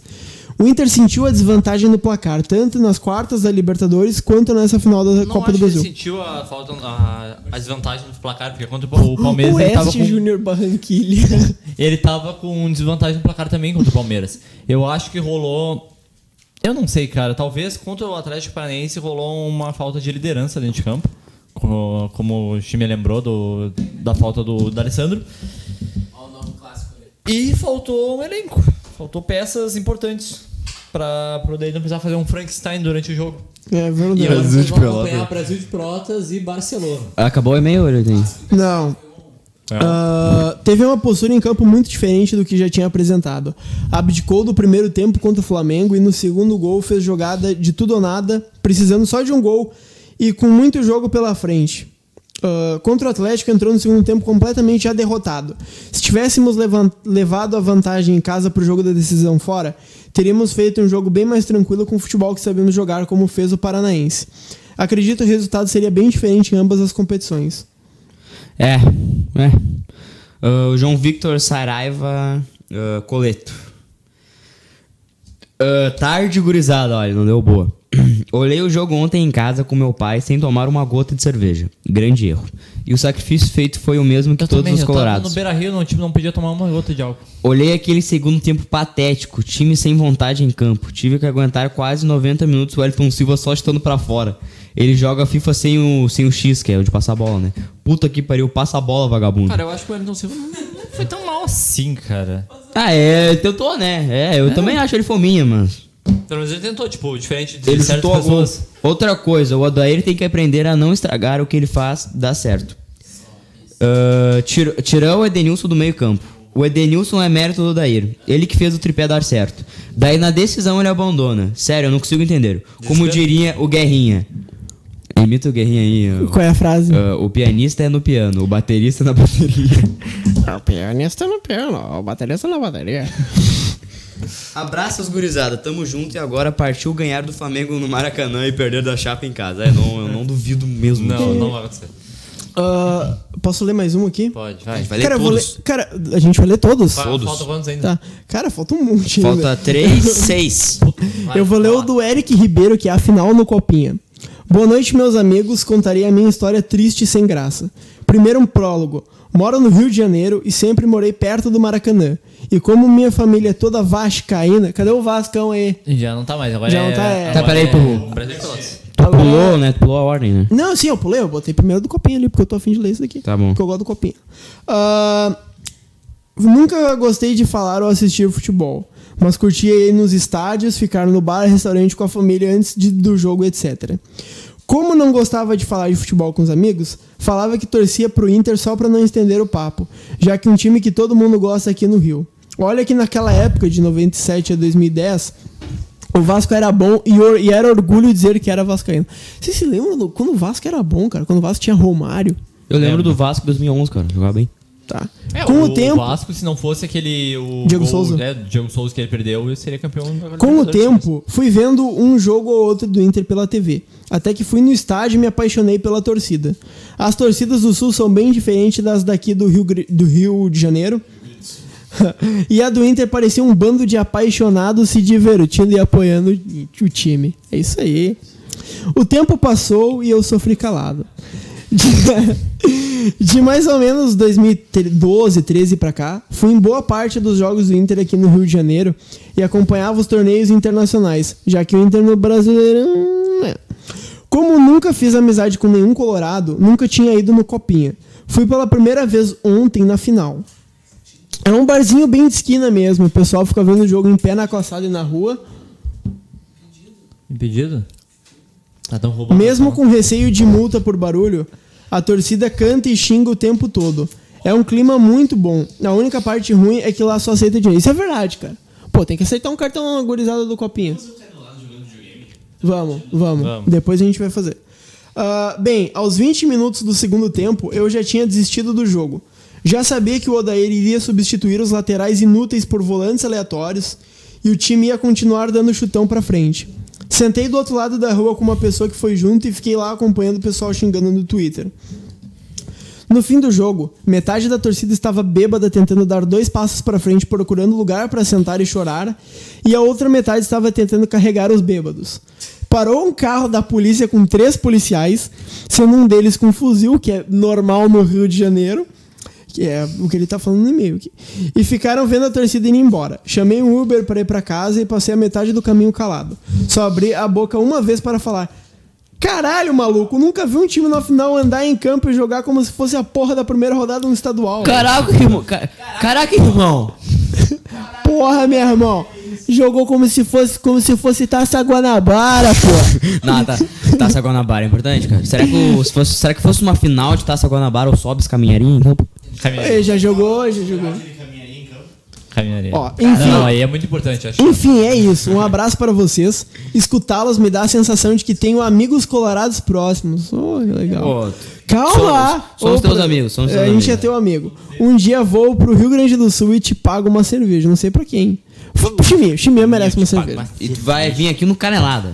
O Inter sentiu a desvantagem no placar, tanto nas quartas da Libertadores quanto nessa final da Não Copa acho do que ele Brasil. sentiu a, falta, a, a desvantagem no placar, porque contra o Palmeiras o ele tava, Oeste com, Júnior Barranquilha. ele tava com desvantagem no placar também contra o Palmeiras. Eu acho que rolou. Eu não sei, cara. Talvez contra o Atlético Paranaense rolou uma falta de liderança dentro de campo. co- Como o time lembrou do, da falta do, do Alessandro. E faltou um elenco. Faltou peças importantes. Pra poder não precisar fazer um Frankenstein durante o jogo. É E verdade. agora Brasil de vão Pelotas. acompanhar Brasil de Pelotas e Barcelona. Acabou o e-mail, olha aí. Não. Ah, teve uma postura em campo muito diferente do que já tinha apresentado. Abdicou do primeiro tempo contra o Flamengo e no segundo gol fez jogada de tudo ou nada, precisando só de um gol e com muito jogo pela frente. Ah, contra o Atlético entrou no segundo tempo completamente já derrotado. Se tivéssemos levado a vantagem em casa pro jogo da decisão fora, teríamos feito um jogo bem mais tranquilo com o futebol que sabemos jogar, como fez o Paranaense. Acredito que o resultado seria bem diferente em ambas as competições. É, é. Ah, o João Victor Saraiva ah, Coleto. Tarde, gurizada, olha, não deu boa. Olhei o jogo ontem em casa com meu pai sem tomar uma gota de cerveja. Grande erro. E o sacrifício feito foi o mesmo que Eu todos também, os eu colorados. no Beira Rio, no time não podia tomar uma gota de álcool. Olhei aquele segundo tempo patético, time sem vontade em campo. Tive que aguentar quase 90 minutos o Elton Silva só chutando pra fora. Ele joga FIFA sem o, sem o X, que é o de passar a bola, né? Puta que pariu, passa a bola, vagabundo. Cara, eu acho que o Wellington Silva não, foi tão mal assim, cara. Ah, é, tentou, né? É, eu também acho ele fominha, mas. Pelo menos ele tentou, tipo, diferente de Ele certas pessoas. Outra coisa, o Adair tem que aprender a não estragar o que ele faz dar certo. Ah, tir- tirar o Edenilson do meio campo. O Edenilson é mérito do Odair. Ele que fez o tripé dar certo. Daí na decisão ele abandona. Sério, eu não consigo entender. Como diria o Guerrinha. Imita o Guerrinha aí. Qual é a frase? Ah, o pianista é no piano, o baterista na bateria. O pianista no piano, o baterista na bateria. Abraços, gurizada. Tamo junto e agora partiu ganhar do Flamengo no Maracanã e perder da Chapa em casa. É, não, eu não duvido mesmo. Não, não vai acontecer. Ah, posso ler mais um aqui? Pode, A vai. gente vai ler cara, ler. todos. Cara, a gente vai ler todos? Todos. Falta quantos ainda? Tá. Cara, falta um monte ainda. Falta 3, 6. Vai, Eu vou ler o do Eric Ribeiro, que é a final no Copinha. Boa noite, meus amigos. Contarei a minha história triste e sem graça. Primeiro um prólogo. Moro no Rio de Janeiro e sempre morei perto do Maracanã. E como minha família é toda vascaína... Cadê o Vascão aí? Já não tá mais, agora Já é... não tá, é. Tá, agora peraí, é tu- Pelotas. Tu pulou, né? Tu pulou a ordem, né? Não, sim, eu pulei. Eu botei primeiro do Copinha ali, porque eu tô afim de ler isso daqui. Tá bom. Porque eu gosto do Copinha. Ah, nunca gostei de falar ou assistir futebol. Mas curtia ir nos estádios, ficar no bar, restaurante com a família antes de- do jogo, etc. Como não gostava de falar de futebol com os amigos, falava que torcia pro Inter só pra não estender o papo, já que um time que todo mundo gosta aqui no Rio. Olha que naquela época, de 97 a 2010, o Vasco era bom e, or- e era orgulho dizer que era vascaíno. Vocês se lembram do- quando o Vasco era bom, cara? Quando o Vasco tinha Romário? Eu lembro do Vasco 2011, cara. Jogava bem. Tá. É, Com o, tempo, Vasco, se não fosse aquele. O Diego gol, Souza. É, Diego Souza que ele perdeu, ele seria campeão. com o Libertadores. tempo, fui vendo um jogo ou outro do Inter pela TV. Até que fui no estádio e me apaixonei pela torcida. As torcidas do Sul são bem diferentes das daqui do Rio, do Rio de Janeiro. e a do Inter parecia um bando de apaixonados se divertindo e apoiando o time. É isso aí. O tempo passou e eu sofri calado. De, mais ou menos 2012, 13 pra cá, fui em boa parte dos jogos do Inter aqui no Rio de Janeiro e acompanhava os torneios internacionais, já que o Inter no Brasileirão. Como nunca fiz amizade com nenhum colorado, nunca tinha ido no Copinha. Fui pela primeira vez ontem na final. É um barzinho bem de esquina mesmo, o pessoal fica vendo o jogo em pé na calçada e na rua. Impedido? Ah, tão roubando. Mesmo com receio de multa por barulho, a torcida canta e xinga o tempo todo. É um clima muito bom. A única parte ruim é que lá só aceita dinheiro. Isso é verdade, cara. Pô, tem que aceitar um cartão agorizado do copinho. Vamos, vamos, Vamos. Depois a gente vai fazer. Ah, bem, aos 20 minutos do segundo tempo, eu já tinha desistido do jogo. Já sabia que o Odair iria substituir os laterais inúteis por volantes aleatórios e o time ia continuar dando chutão pra frente. Sentei do outro lado da rua com uma pessoa que foi junto e fiquei lá acompanhando o pessoal xingando no Twitter. No fim do jogo, metade da torcida estava bêbada tentando dar dois passos para frente procurando lugar para sentar e chorar, e a outra metade estava tentando carregar os bêbados. Parou um carro da polícia com três policiais, sendo um deles com fuzil, que é normal no Rio de Janeiro, que é o que ele tá falando no e-mail aqui. E ficaram vendo a torcida indo embora. Chamei um Uber para ir para casa e passei a metade do caminho calado. Só abri a boca uma vez para falar: Caralho, maluco, nunca vi um time na final andar em campo e jogar como se fosse a porra da primeira rodada no estadual. Caraca, irmão. ca- Caraca, irmão. Porra, meu irmão. Jogou como se fosse como se fosse Taça Guanabara, pô. Não, tá. Taça Guanabara é importante, cara. Será que, o- se fosse, será que fosse uma final de Taça Guanabara, o Sobs caminharia em campo? Ele já jogou, já jogou. Caminharia. Ó, enfim. Não, aí é muito importante, acho. Enfim, é isso. Um abraço para vocês. Escutá-los me dá a sensação de que tenho amigos colorados próximos. Oh, que legal. Calma! Somos- somos Ô, teus amigos, somos É, teus A gente é amigos. teu amigo. Um dia vou pro Rio Grande do Sul e te pago uma cerveja. Não sei pra quem. Chiminha. Chiminha merece uma cerveja. E tu vai vir aqui no Canelada.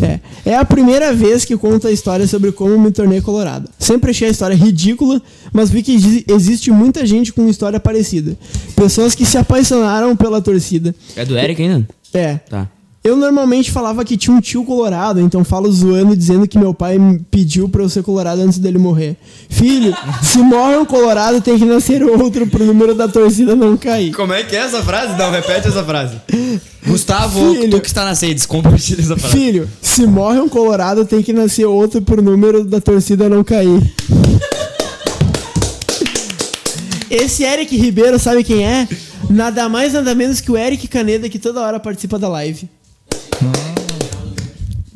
É. É a primeira vez que conto a história sobre como me tornei colorado. Sempre achei a história ridícula, mas vi que exi- existe muita gente com história parecida. Pessoas que se apaixonaram pela torcida. É do Eric ainda? É. Tá. Eu normalmente falava que tinha um tio colorado, então falo zoando dizendo que meu pai me pediu pra eu ser colorado antes dele morrer. Filho, se morre um colorado, tem que nascer outro pro número da torcida não cair. Como é que é essa frase? Não, repete essa frase. Gustavo, Filho. tu que está na sede, compartilha essa frase. Filho, se morre um colorado, tem que nascer outro pro número da torcida não cair. Esse Eric Ribeiro, sabe quem é? Nada mais, nada menos que o Eric Caneda, que toda hora participa da live.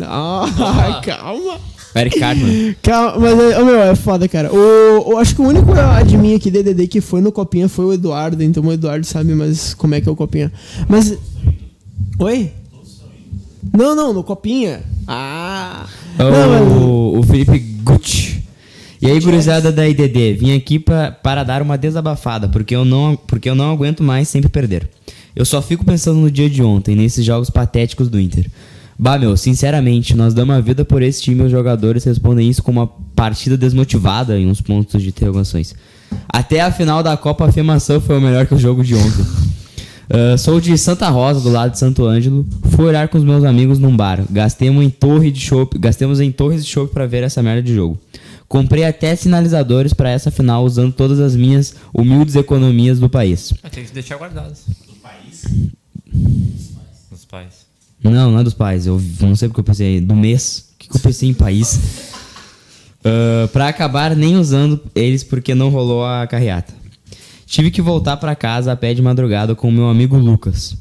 Ah, calma. Eric Cartman. Calma, mas, ô, meu, é foda, cara. O, o- acho que o único admin aqui, DDD, que foi no Copinha foi o Eduardo, então o Eduardo sabe mais como é que é o Copinha. Mas. Oi? Não, não, no Copinha. Ah! Não, mas- O, o Felipe Gucci. E aí, gurizada da IDD, vim aqui pra, para dar uma desabafada, porque eu, não, porque eu não aguento mais sempre perder. Eu só fico pensando no dia de ontem, nesses jogos patéticos do Inter. Bah, meu, sinceramente, nós damos a vida por esse time e os jogadores respondem isso com uma partida desmotivada em uns pontos de interrogações. Até a final da Copa, a afirmação foi o melhor que o jogo de ontem. Ah, sou de Santa Rosa, do lado de Santo Ângelo. Fui olhar com os meus amigos num bar. Gastemos em torre de chopp, gastemos em torres de chopp para ver essa merda de jogo. Comprei até sinalizadores para essa final usando todas as minhas humildes economias do país. Ah, Tem que deixar guardados. Dos pais. Não, não é dos pais. Eu não sei porque eu pensei do mês. O que, que eu pensei em país? Ah, pra acabar nem usando eles porque não rolou a carreata. Tive que voltar pra casa a pé de madrugada com o meu amigo Lucas.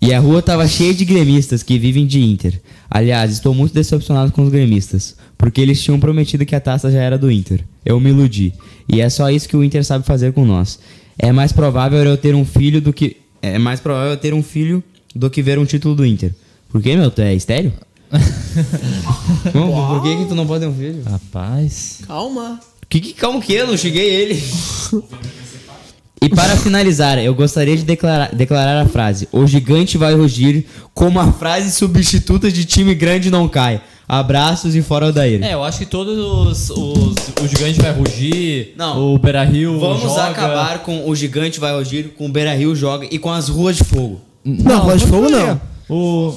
E a rua tava cheia de gremistas que vivem de Inter. Aliás, estou muito decepcionado com os gremistas, porque eles tinham prometido que a taça já era do Inter. Eu me iludi. E é só isso que o Inter sabe fazer com nós. É mais provável eu ter um filho do que é mais provável eu ter um filho do que ver um título do Inter. Por quê, meu? Tu é estéreo? Não, por que, que tu não pode ter um filho? Rapaz. Calma. Que, que calma que eu não cheguei ele. E para finalizar, eu gostaria de declarar, declarar a frase: O gigante vai rugir como a frase substituta de time grande não cai. Abraços e fora o Daíra. É, eu acho que todos os. os o gigante vai rugir. Não. O Beira Rio. Vamos joga. acabar com o gigante vai rugir, com o Beira Rio joga e com as ruas de fogo. Não, Voz de Fogo não. O.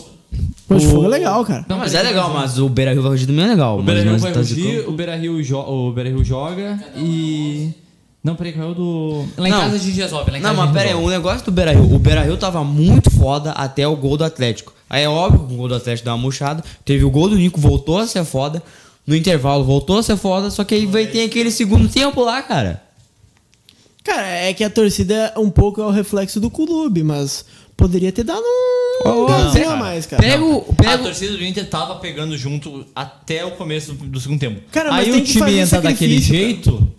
Voz de o- Fogo é legal, cara. Não, mas peraí, é legal, mas o Beira Rio vai rugir também é legal. O Beira Rio vai tá rugir, zicando. o Beira Rio, jo o Beira Rio joga e. Não, peraí, qual é o do. Lá em Não. casa a gente resolve. Lá em Não, casa a mas gente pera aí, resolve. o negócio do Beira Rio. O Beira Rio tava muito foda até o gol do Atlético. Aí é óbvio que o gol do Atlético deu uma murchada. Teve o gol do Nico, voltou a ser foda. No intervalo voltou a ser foda, só que aí vai ter aquele segundo tempo lá, cara. Cara, é que a torcida um pouco é o reflexo do clube, mas poderia ter dado um. Ó, gás cara. a mais, cara. Pega o. A Pega o- torcida do Inter tava pegando junto até o começo do, do segundo tempo. Cara, mas Aí tem o que time fazer entra daquele sacrifício, jeito.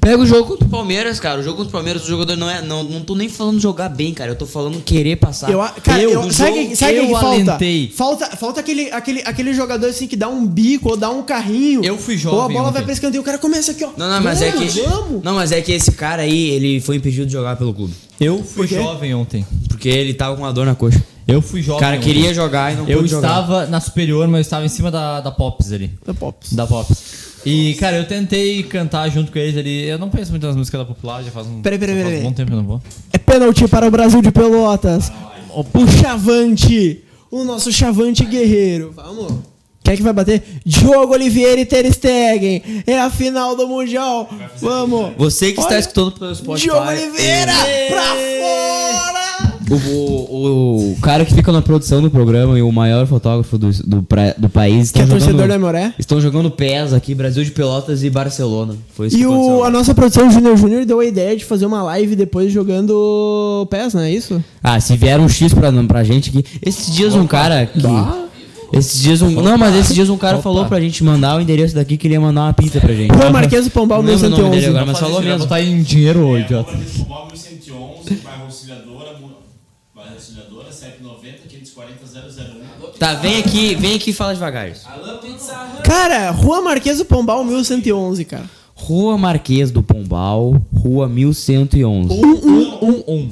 Pega o jogo contra o Palmeiras, cara. O jogo contra o Palmeiras, o jogador não é. Não, não tô nem falando jogar bem, cara. Eu tô falando querer passar. Eu, cara, Eu, eu, sabe jogo, que, sabe eu que falta? alentei. Falta, falta aquele, aquele, aquele jogador assim que dá um bico ou dá um carrinho. Eu fui Ou a jovem bola vai pra escanteio, o cara começa aqui, ó. Não, não, mas é que. Vamos. Não, mas é que esse cara aí, ele foi impedido de jogar pelo clube. Eu fui jovem ontem. Porque ele tava com uma dor na coxa. Eu fui O jovem. cara ontem. queria jogar e não Eu pôde jogar. estava na superior, mas eu estava em cima da, da Pops ali. Da Pops. Da Pops. E, cara, eu tentei cantar junto com eles ali. Eu não conheço muito as músicas da Popular, já faz um, Peraí, peraí, peraí. um bom tempo que eu não vou. É pênalti para o Brasil de Pelotas. O Chavante. O nosso Chavante guerreiro. Vamos. Quem é que vai bater? Diogo Oliveira e Ter Stegen. É a final do Mundial. Vamos. Você que está Olha, escutando pelo Spotify. Diogo Oliveira pra fora. O, o, o cara que fica na produção do programa e o maior fotógrafo do, do, pra- do país Que é torcedor jogando, da Emoré. estão jogando PES aqui, Brasil de Pelotas e Barcelona. Foi isso E que o, a nossa produção Júnior Júnior deu a ideia de fazer uma live depois jogando PES, não é isso? Ah, se vier um X pra, pra gente aqui. Esses dias um cara que. Esses dias um. Não, mas esses dias um cara falou pra gente mandar o endereço daqui que ele ia mandar uma pizza pra gente. Juan Marquês do Pombal Não lembro o nome 1111. dele agora, mas falou Vai mesmo. botar em dinheiro, ô idiota. Móvel 111, bairro Auxiliadora, Mu- Auxiliadora, CEP 90 540 001. Tá, vem aqui, vem aqui e fala devagar. Cara, Rua Marquês do Pombal, 1111, cara. Rua Marquês do Pombal, Rua 1111. Um, um.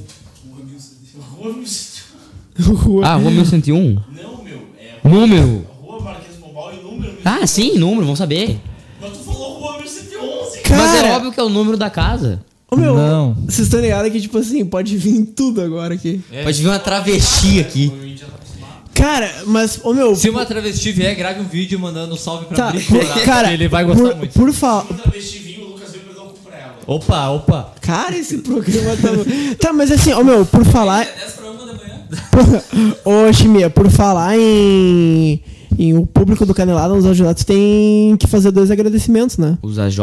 Rua. Ah, Rua 1101? Não, meu, é Número. Rua Marquês Pombal e número. Ah, sim, número, vamos saber. Mas tu falou Rua 1111. Cara, Mas é óbvio que é o número da casa. Ô, meu, Não. vocês estão ligados que, tipo assim, pode vir tudo agora aqui. Pode vir uma travesti aqui. Cara, mas, ô meu. Se uma travesti vier, grave um vídeo mandando um salve pra Tá, Bri por- Colorado, cara, ele vai gostar por, muito. por falar. Travesti vinho, o Lucas veio pra dar um cu pra ela. Opa, opa. Cara, esse programa tá. tá, mas assim, ô meu, por falar. 10 pra 1 da manhã. Ô, Chimia, por falar em. em o público do Canelada nos ajudados tem que fazer dois agradecimentos, né? Os AJ?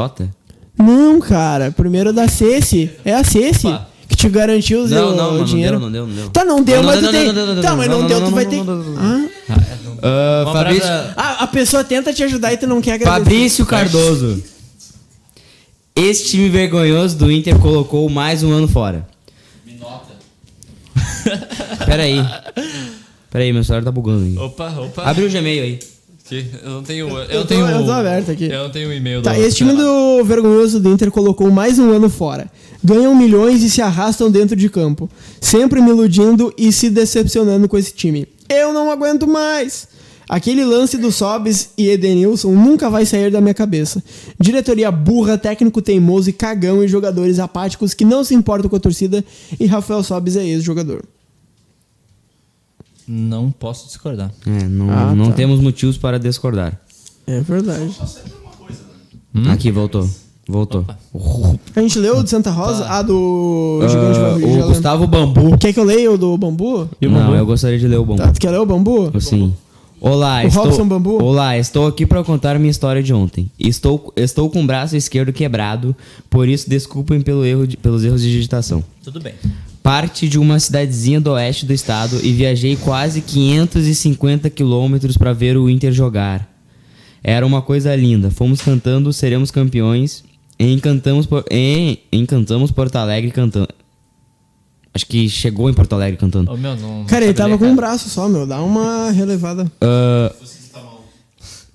Não, cara. Primeiro é da Ceci. É a Ceci Opa. que te garantiu o, Não, o não, não dinheiro. deu, não deu, não deu. Tá, não deu, Não, mas não, tu não, tem. não, não, não, Tá, não, mas não, não não, deu, não, tu vai não, ter. não, não, não, Ah? Fabrício, Ah, a pessoa tenta te ajudar e tu não quer agradecer. Fabrício Cardoso. Esse time vergonhoso do Inter colocou mais um ano fora. Me nota. Pera aí. Pera aí, meu celular tá bugando aí. Opa, opa. Abre o Gmail aí. Aqui, Eu não tenho. Eu, Eu não tô- tenho. eu tô aberto aqui. Eu não tenho o e-mail Tá, do. esse time do vergonhoso do Inter colocou mais um ano fora. Ganham milhões e se arrastam dentro de campo. Sempre me iludindo e se decepcionando com esse time. Eu não aguento mais! Aquele lance do Sobis e Edenilson nunca vai sair da minha cabeça. Diretoria burra, técnico teimoso e cagão e jogadores apáticos que não se importam com a torcida e Rafael Sobis é ex-jogador. Não posso discordar. É, não, Ah, não tá. temos motivos para discordar. É verdade. Aqui, voltou. Voltou. A gente leu o de Santa Rosa? Ah, do Gigante Ah, Barulho, já o lembro. Gustavo Bambu. Quer que eu leia o do Bambu? E o Não, Bambu? eu gostaria de ler o Bambu. Tá, tu quer ler o Bambu? Sim. Olá, O estou... Robson Bambu? Olá, estou aqui para contar minha história de ontem. Estou, estou com o braço esquerdo quebrado, por isso desculpem pelo erro de- pelos erros de digitação. Tudo bem. Parte de uma cidadezinha do oeste do estado e viajei quase 550 quilômetros para ver o Inter jogar. Era uma coisa linda. Fomos cantando Seremos Campeões e encantamos, por- e encantamos Porto Alegre cantando. Acho que chegou em Porto Alegre cantando. Ô, meu, não. Cara, ele ler, tava com um braço só, meu. Dá uma relevada. Ah,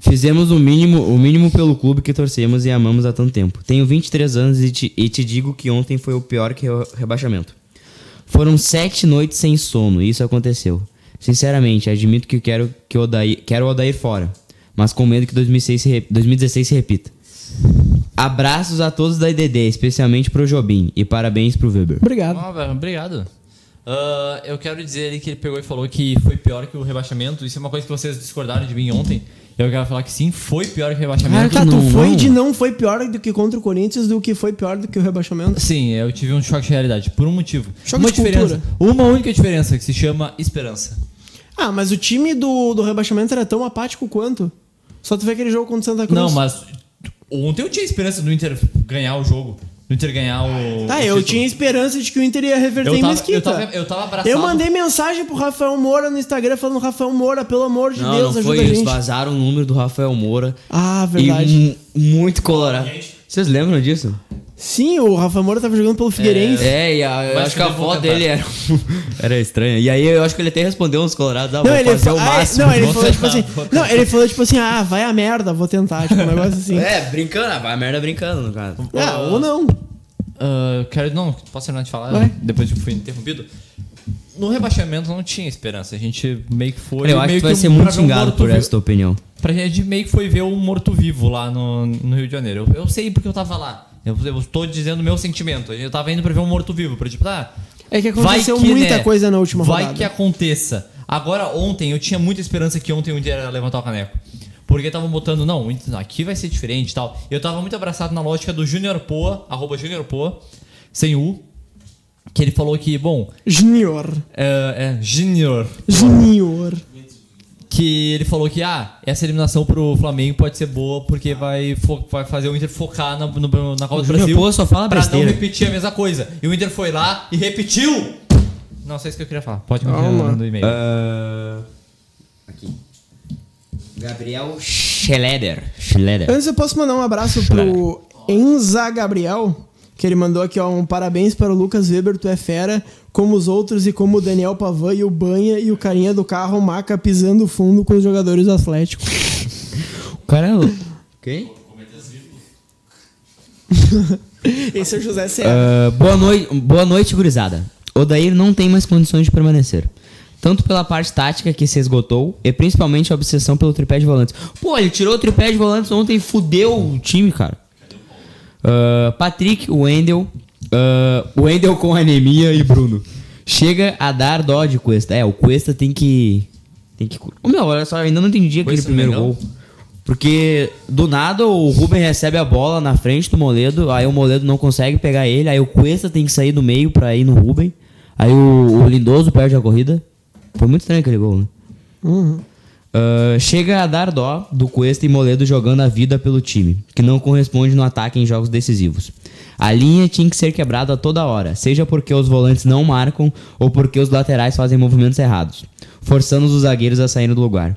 Fizemos o mínimo, o mínimo pelo clube que torcemos e amamos há tanto tempo. Tenho 23 anos e te, e te digo que ontem foi o pior que o rebaixamento. Foram sete noites sem sono e isso aconteceu. Sinceramente, admito que quero, que o Odair, quero o Odair fora, mas com medo que 2006 se re- 2016 se repita. Abraços a todos da IDD, especialmente pro Jobim, e parabéns pro Weber. Obrigado. Ah, velho, obrigado. Ah, eu quero dizer ali que ele pegou e falou que foi pior que o rebaixamento. Isso é uma coisa que vocês discordaram de mim ontem. Eu quero falar que sim, foi pior que o rebaixamento. tá, tu não, foi não. de não foi pior do que contra o Corinthians, do que foi pior do que o rebaixamento. Sim, eu tive um choque de realidade. Por um motivo. Choque uma de diferença. cultura. Uma única diferença que se chama esperança. Ah, mas o time do, do rebaixamento era tão apático quanto? Só tu vê aquele jogo contra o Santa Cruz. Não, mas ontem eu tinha esperança do Inter ganhar o jogo. Do Inter ganhar o. Tá, o eu título. tinha esperança de que o Inter ia reverter Eu em tava, Mesquita. eu, tava, eu tava abraçado. Eu mandei mensagem pro Rafael Moura no Instagram falando, Rafael Moura, pelo amor de Não, Deus, não ajuda foi a isso. gente. Vazaram o número do Rafael Moura. Ah, verdade. E mu- muito colorado. Vocês lembram disso? Sim, o Rafael Moura tava jogando pelo Figueirense. É, e a, eu Mas acho que a tentar. dele era, era estranha. E aí eu acho que ele até respondeu uns colorados, ah, Não, vou ele, fazer fa- o ah, máximo. não, ele falou tipo tentar, assim. vou Não, ele falou tipo assim, ah, vai a merda, vou tentar. Tipo, um negócio assim. É, brincando, ah, vai a merda brincando, no caso. Ah, ou não. Ah, quero, não, posso terminar de falar Vai. depois que fui interrompido? No rebaixamento não tinha esperança. A gente meio que foi. eu acho meio que tu vai um- ser pra muito um xingado por essa tua opinião. Pra gente meio que foi ver um morto-vivo lá no, no Rio de Janeiro. Eu, eu sei porque eu tava lá. Eu, eu tô dizendo o meu sentimento. Eu tava indo pra ver um morto-vivo. Pra tipo, tá. É que vai aconteceu que, muita né, coisa na última Vai rodada. que aconteça. Agora, ontem, eu tinha muita esperança que ontem o Inter ia levantar o caneco. Porque estavam botando, não, aqui vai ser diferente e tal. Eu tava muito abraçado na lógica do Junior Poa, arroba Junior Poa, sem U. Que ele falou que, bom, Junior. é, é Junior. Junior. Que ele falou que, ah, essa eliminação pro Flamengo pode ser boa porque vai, vai fazer o Inter focar na, no- na Copa do Brasil. Poa só fala pra besteira. não repetir a mesma coisa. E o Inter foi lá e repetiu! Não sei isso que eu queria falar. Pode continuar Calma. no e-mail. Ah, aqui. Gabriel Schleder. Schleder. Antes eu posso mandar um abraço pro Enza Gabriel, Que ele mandou aqui, ó, um parabéns para o Lucas Weber, tu é fera, como os outros e como o Daniel Pavan e o Banha e o carinha do carro Maca pisando fundo com os jogadores do Atlético. O cara é louco. Quem? Esse é o José Serra. Ah, boa, noite, boa noite, gurizada. Odair não tem mais condições de permanecer. Tanto pela parte tática que se esgotou, e principalmente a obsessão pelo tripé de volantes. Pô, ele tirou o tripé de volantes ontem e fudeu o time, cara. Ah, Patrick, o Wendel, o Wendel com anemia e Bruno. Chega a dar dó de Cuesta. É, o Cuesta tem que. Tem que. Ô, meu, olha só, eu ainda não entendi aquele Cuesta primeiro Mengão? gol. Porque do nada o Ruben recebe a bola na frente do Moledo, aí o Moledo não consegue pegar ele, aí o Cuesta tem que sair do meio pra ir no Ruben, aí o, o Lindoso perde a corrida. Foi muito estranho aquele gol, né? Ah, chega a dar dó do Cuesta e Moledo jogando a vida pelo time, que não corresponde no ataque em jogos decisivos. A linha tinha que ser quebrada a toda hora, seja porque os volantes não marcam ou porque os laterais fazem movimentos errados, forçando os zagueiros a saírem do lugar.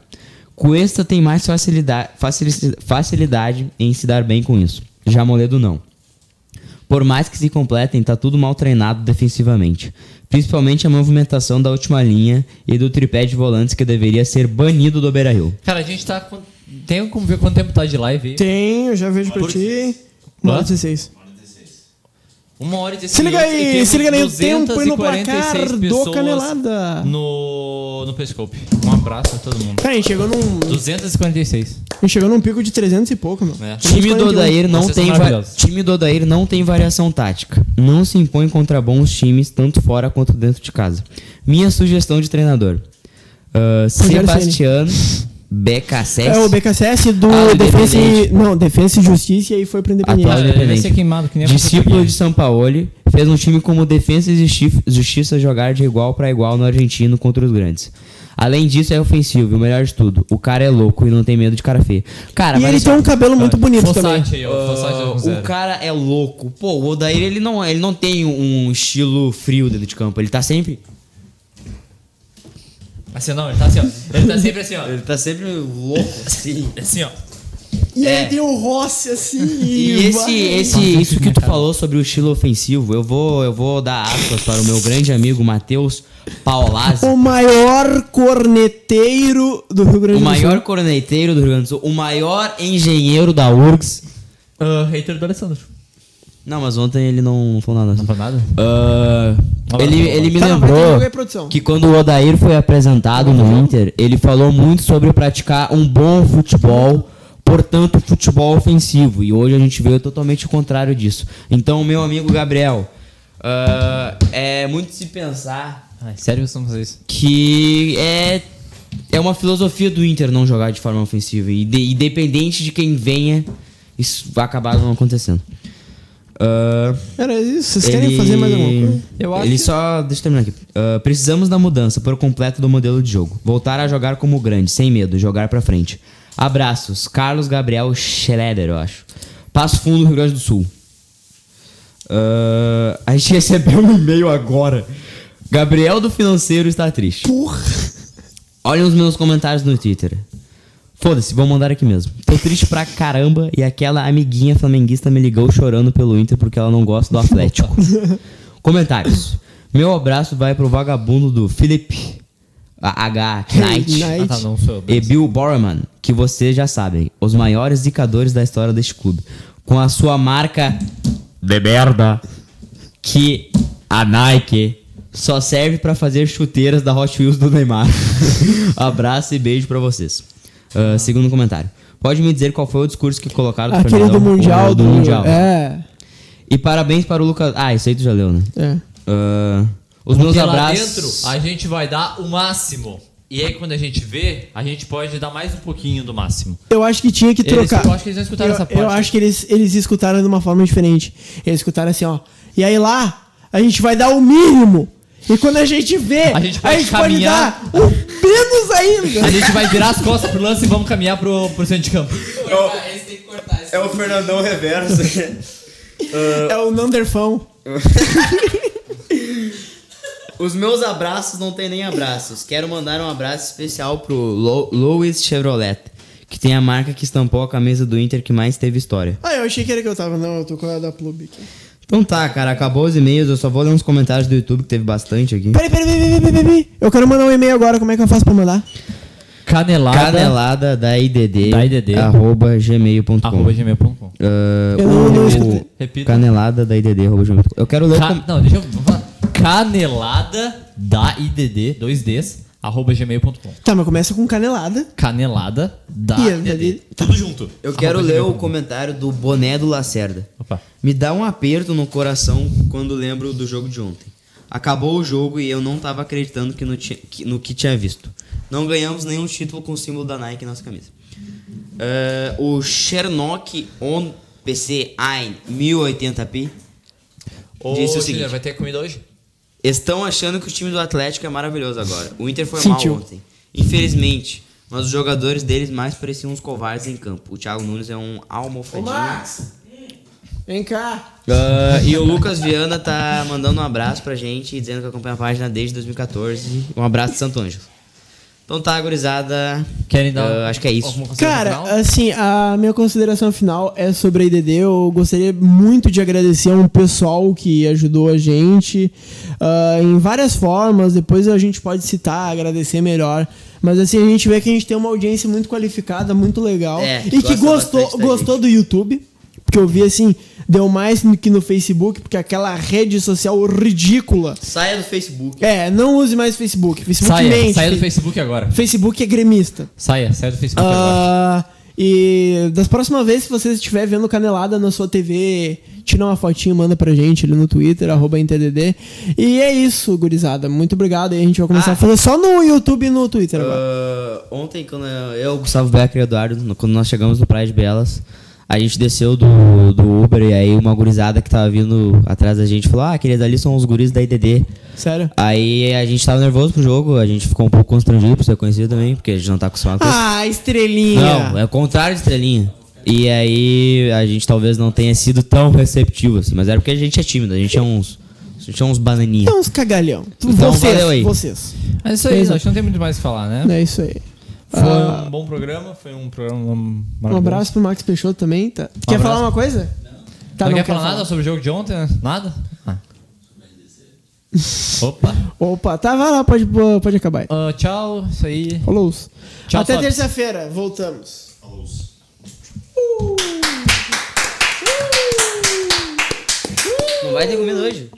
Cuesta tem mais facilidade, facili- facilidade em se dar bem com isso. Já Moledo não. Por mais que se completem, tá tudo mal treinado defensivamente. Principalmente a movimentação da última linha e do tripé de volantes que deveria ser banido do Beira-Rio. Cara, a gente tá. com- Tem como ver quanto tempo tá de live aí? Tem, eu já vejo pra ti. Hora e 16. Uma hora e 16 Se liga aí, se liga aí, o tempo e no 246 placar do Canelada. No, no Periscope. Um abraço a todo mundo. Cara, a gente chegou num, 246. a gente chegou num pico de 300 e pouco, meu. É. Time do 341. Odair não Vocês tem va- time do Odair não tem variação tática. Não se impõe contra bons times, tanto fora quanto dentro de casa. Minha sugestão de treinador. Ah, Rogério Sebastiano BKSS. É o BKSS do Ah, Defensa e, não, Defensa e Justiça e aí foi pro Independente. Atual Independente. ser queimado, que nem a Discípulo de São Paulo, fez um time como Defesa e Justi- Justiça jogar de igual para igual no argentino contra os grandes. Além disso, é ofensivo, e o melhor de tudo, o cara é louco e não tem medo de cara feio. Cara, E ele tem um cabelo muito bonito também. Fossati ah, com o cara é louco. Pô, o Odair, ele não, ele não tem um estilo frio dentro de campo. Ele tá sempre. Assim, não, ele tá assim, ó. Ele tá sempre assim, ó. Ele tá sempre louco, assim. Assim, ó. E É. aí tem o Rossi assim. E esse, esse, isso que tu falou sobre o estilo ofensivo, eu vou, eu vou dar aspas para o meu grande amigo Matheus Paolazzi. O maior corneteiro do Rio Grande O do maior Sul. corneteiro do Rio Grande do Sul, o maior engenheiro da URGS. Ah, hater do Alessandro. Não, mas ontem ele não falou nada. Não falou nada? Ah, ele, ele me Tá, ter lembrou produção. que quando o Odair foi apresentado no Inter, ele falou muito sobre praticar um bom futebol, portanto, futebol ofensivo. E hoje a gente vê totalmente o contrário disso. Então, meu amigo Gabriel, ah, é muito se pensar Ai, sério que vocês vão fazer isso? que é, é uma filosofia do Inter não jogar de forma ofensiva. E de- independente de quem venha, isso vai acabar não acontecendo. Ah, Era isso, vocês querem fazer mais alguma coisa? Eu acho Ele que- só. Deixa eu terminar aqui. Ah, precisamos da mudança por completo do modelo de jogo. Voltar a jogar como grande, sem medo, jogar pra frente. Abraços. Carlos Gabriel Schroeder, eu acho. Passo Fundo, Rio Grande do Sul. Ah, a gente recebeu um e-mail agora. Gabriel do Financeiro está triste. Porra. Olhem os meus comentários no Twitter. Foda-se, vou mandar aqui mesmo. Tô triste pra caramba e aquela amiguinha flamenguista me ligou chorando pelo Inter porque ela não gosta do Atlético. Comentários. Meu abraço vai pro vagabundo do Philip H. Knight. Ah, tá, não e Bill Borman, que vocês já sabem, os maiores zicadores da história deste clube. Com a sua marca de merda, que a Nike só serve pra fazer chuteiras da Hot Wheels do Neymar. Abraço e beijo pra vocês. Ah, segundo comentário. Pode me dizer qual foi o discurso que colocaram do Aquele Fernandão? do Mundial. O do Mundial. É. E parabéns para o Lucas. Ah, isso aí tu já leu, né? É. Ah, os meus Porque lá abraços. dentro a gente vai dar o máximo. E aí quando a gente vê, a gente pode dar mais um pouquinho do máximo. Eu acho que tinha que Eles- trocar. eu acho que eles já escutaram eu, essa parte. Eu acho que eles, eles escutaram de uma forma diferente. Eles escutaram assim, ó. E aí lá, a gente vai dar o mínimo. E quando a gente vê, A gente pode pode caminhar. dar o menos ainda. A gente vai virar as costas pro lance e vamos caminhar pro, pro centro de campo. É o Fernandão Reverso. É o Nanderfão. Os meus abraços não tem nem abraços. Quero mandar um abraço especial pro Lo Louis Chevrolet, que tem a marca que estampou a camisa do Inter que mais teve história. Ah, eu achei que era que eu tava. Não, eu tô com a da Plub aqui. Então tá, cara, acabou os e-mails. Eu só vou ler uns comentários do YouTube que teve bastante aqui. Peraí, peraí, peraí, peraí, peraí, peraí. Eu quero mandar um e-mail agora, como é que eu faço pra mandar? Canelada. Canelada da IDD, Da IDD. arroba gmail.com. Arroba gmail.com. Eu não- não o- escutei. Repita. Canelada da IDD, arroba gmail.com. Eu quero ler o Ca- com- Não, deixa eu. Canelada da IDD, dois Ds, arroba gmail.com. Tá, mas começa com canelada. Canelada da E ali- Tudo junto. Eu quero Arroba ler o gmail.com. comentário do Boné do Lacerda. Opa. Me dá um aperto no coração quando lembro do jogo de ontem. Acabou o jogo e eu não tava acreditando que no, ti- que- no que tinha visto. Não ganhamos nenhum título com o símbolo da Nike em nossa camisa. Eh, o Chernock On PC Ein 1080p Ô, disse o seguinte: vai ter comida hoje? Estão achando que o time do Atlético é maravilhoso agora. O Inter foi Sentiu. mal ontem. Infelizmente. Mas os jogadores deles mais pareciam uns covardes em campo. O Thiago Nunes é um almofadinho. Vem cá. Ah, e o Lucas Viana tá mandando um abraço pra gente, dizendo que acompanha a página desde 2014. Um abraço de Santo Ângelo. Então tá, gurizada. Querem dar Ah, acho que é isso. Cara, final? assim, a minha consideração final é sobre a IDD. Eu gostaria muito de agradecer a um pessoal que ajudou a gente ah, em várias formas. Depois a gente pode citar, agradecer melhor. Mas assim, a gente vê que a gente tem uma audiência muito qualificada, muito legal. É, e que gostou, gostou do YouTube. Porque eu vi assim, deu mais do que no Facebook, porque aquela rede social ridícula. Saia do Facebook. É, não use mais Facebook. Facebook Saia, mente. saia do Facebook agora. Facebook é gremista. Saia, saia do Facebook agora. Ah, e das próximas vezes que você estiver vendo Canelada na sua TV, tira uma fotinho, manda pra gente ali no Twitter, arroba NTDD. E é isso, gurizada. Muito obrigado. E a gente vai começar Ah. a fazer só no YouTube e no Twitter agora. Ah, ontem, quando eu, Gustavo Becker e Eduardo, quando nós chegamos no Praia de Belas, a gente desceu do, do Uber e aí uma gurizada que tava vindo atrás da gente falou: Ah, aqueles ali são os guris da IDD. Sério? Aí a gente tava nervoso pro jogo, a gente ficou um pouco constrangido por ser conhecido também, porque a gente não tá acostumado com isso. Ah, estrelinha. Não, é o contrário de estrelinha. E aí a gente talvez não tenha sido tão receptivo assim, mas era porque a gente é tímido, a gente é uns. A gente é uns bananinhas. Então, uns cagalhão. Então, vocês, valeu aí. vocês. É isso aí, acho que não tem muito mais o que falar, né? É isso aí. Foi Ah, um bom programa, foi um programa um maravilhoso. abraço pro Max Peixoto também. Tá. Quer abraço. falar uma coisa? Tá, não, quer falar nada sobre o jogo de ontem? né? Nada? Ah. Opa. Opa, tá, vai lá, pode, pode acabar aí. Ah, tchau, isso aí. Falou. Tchau, Até terça-feira, voltamos. Não vai ter comida hoje.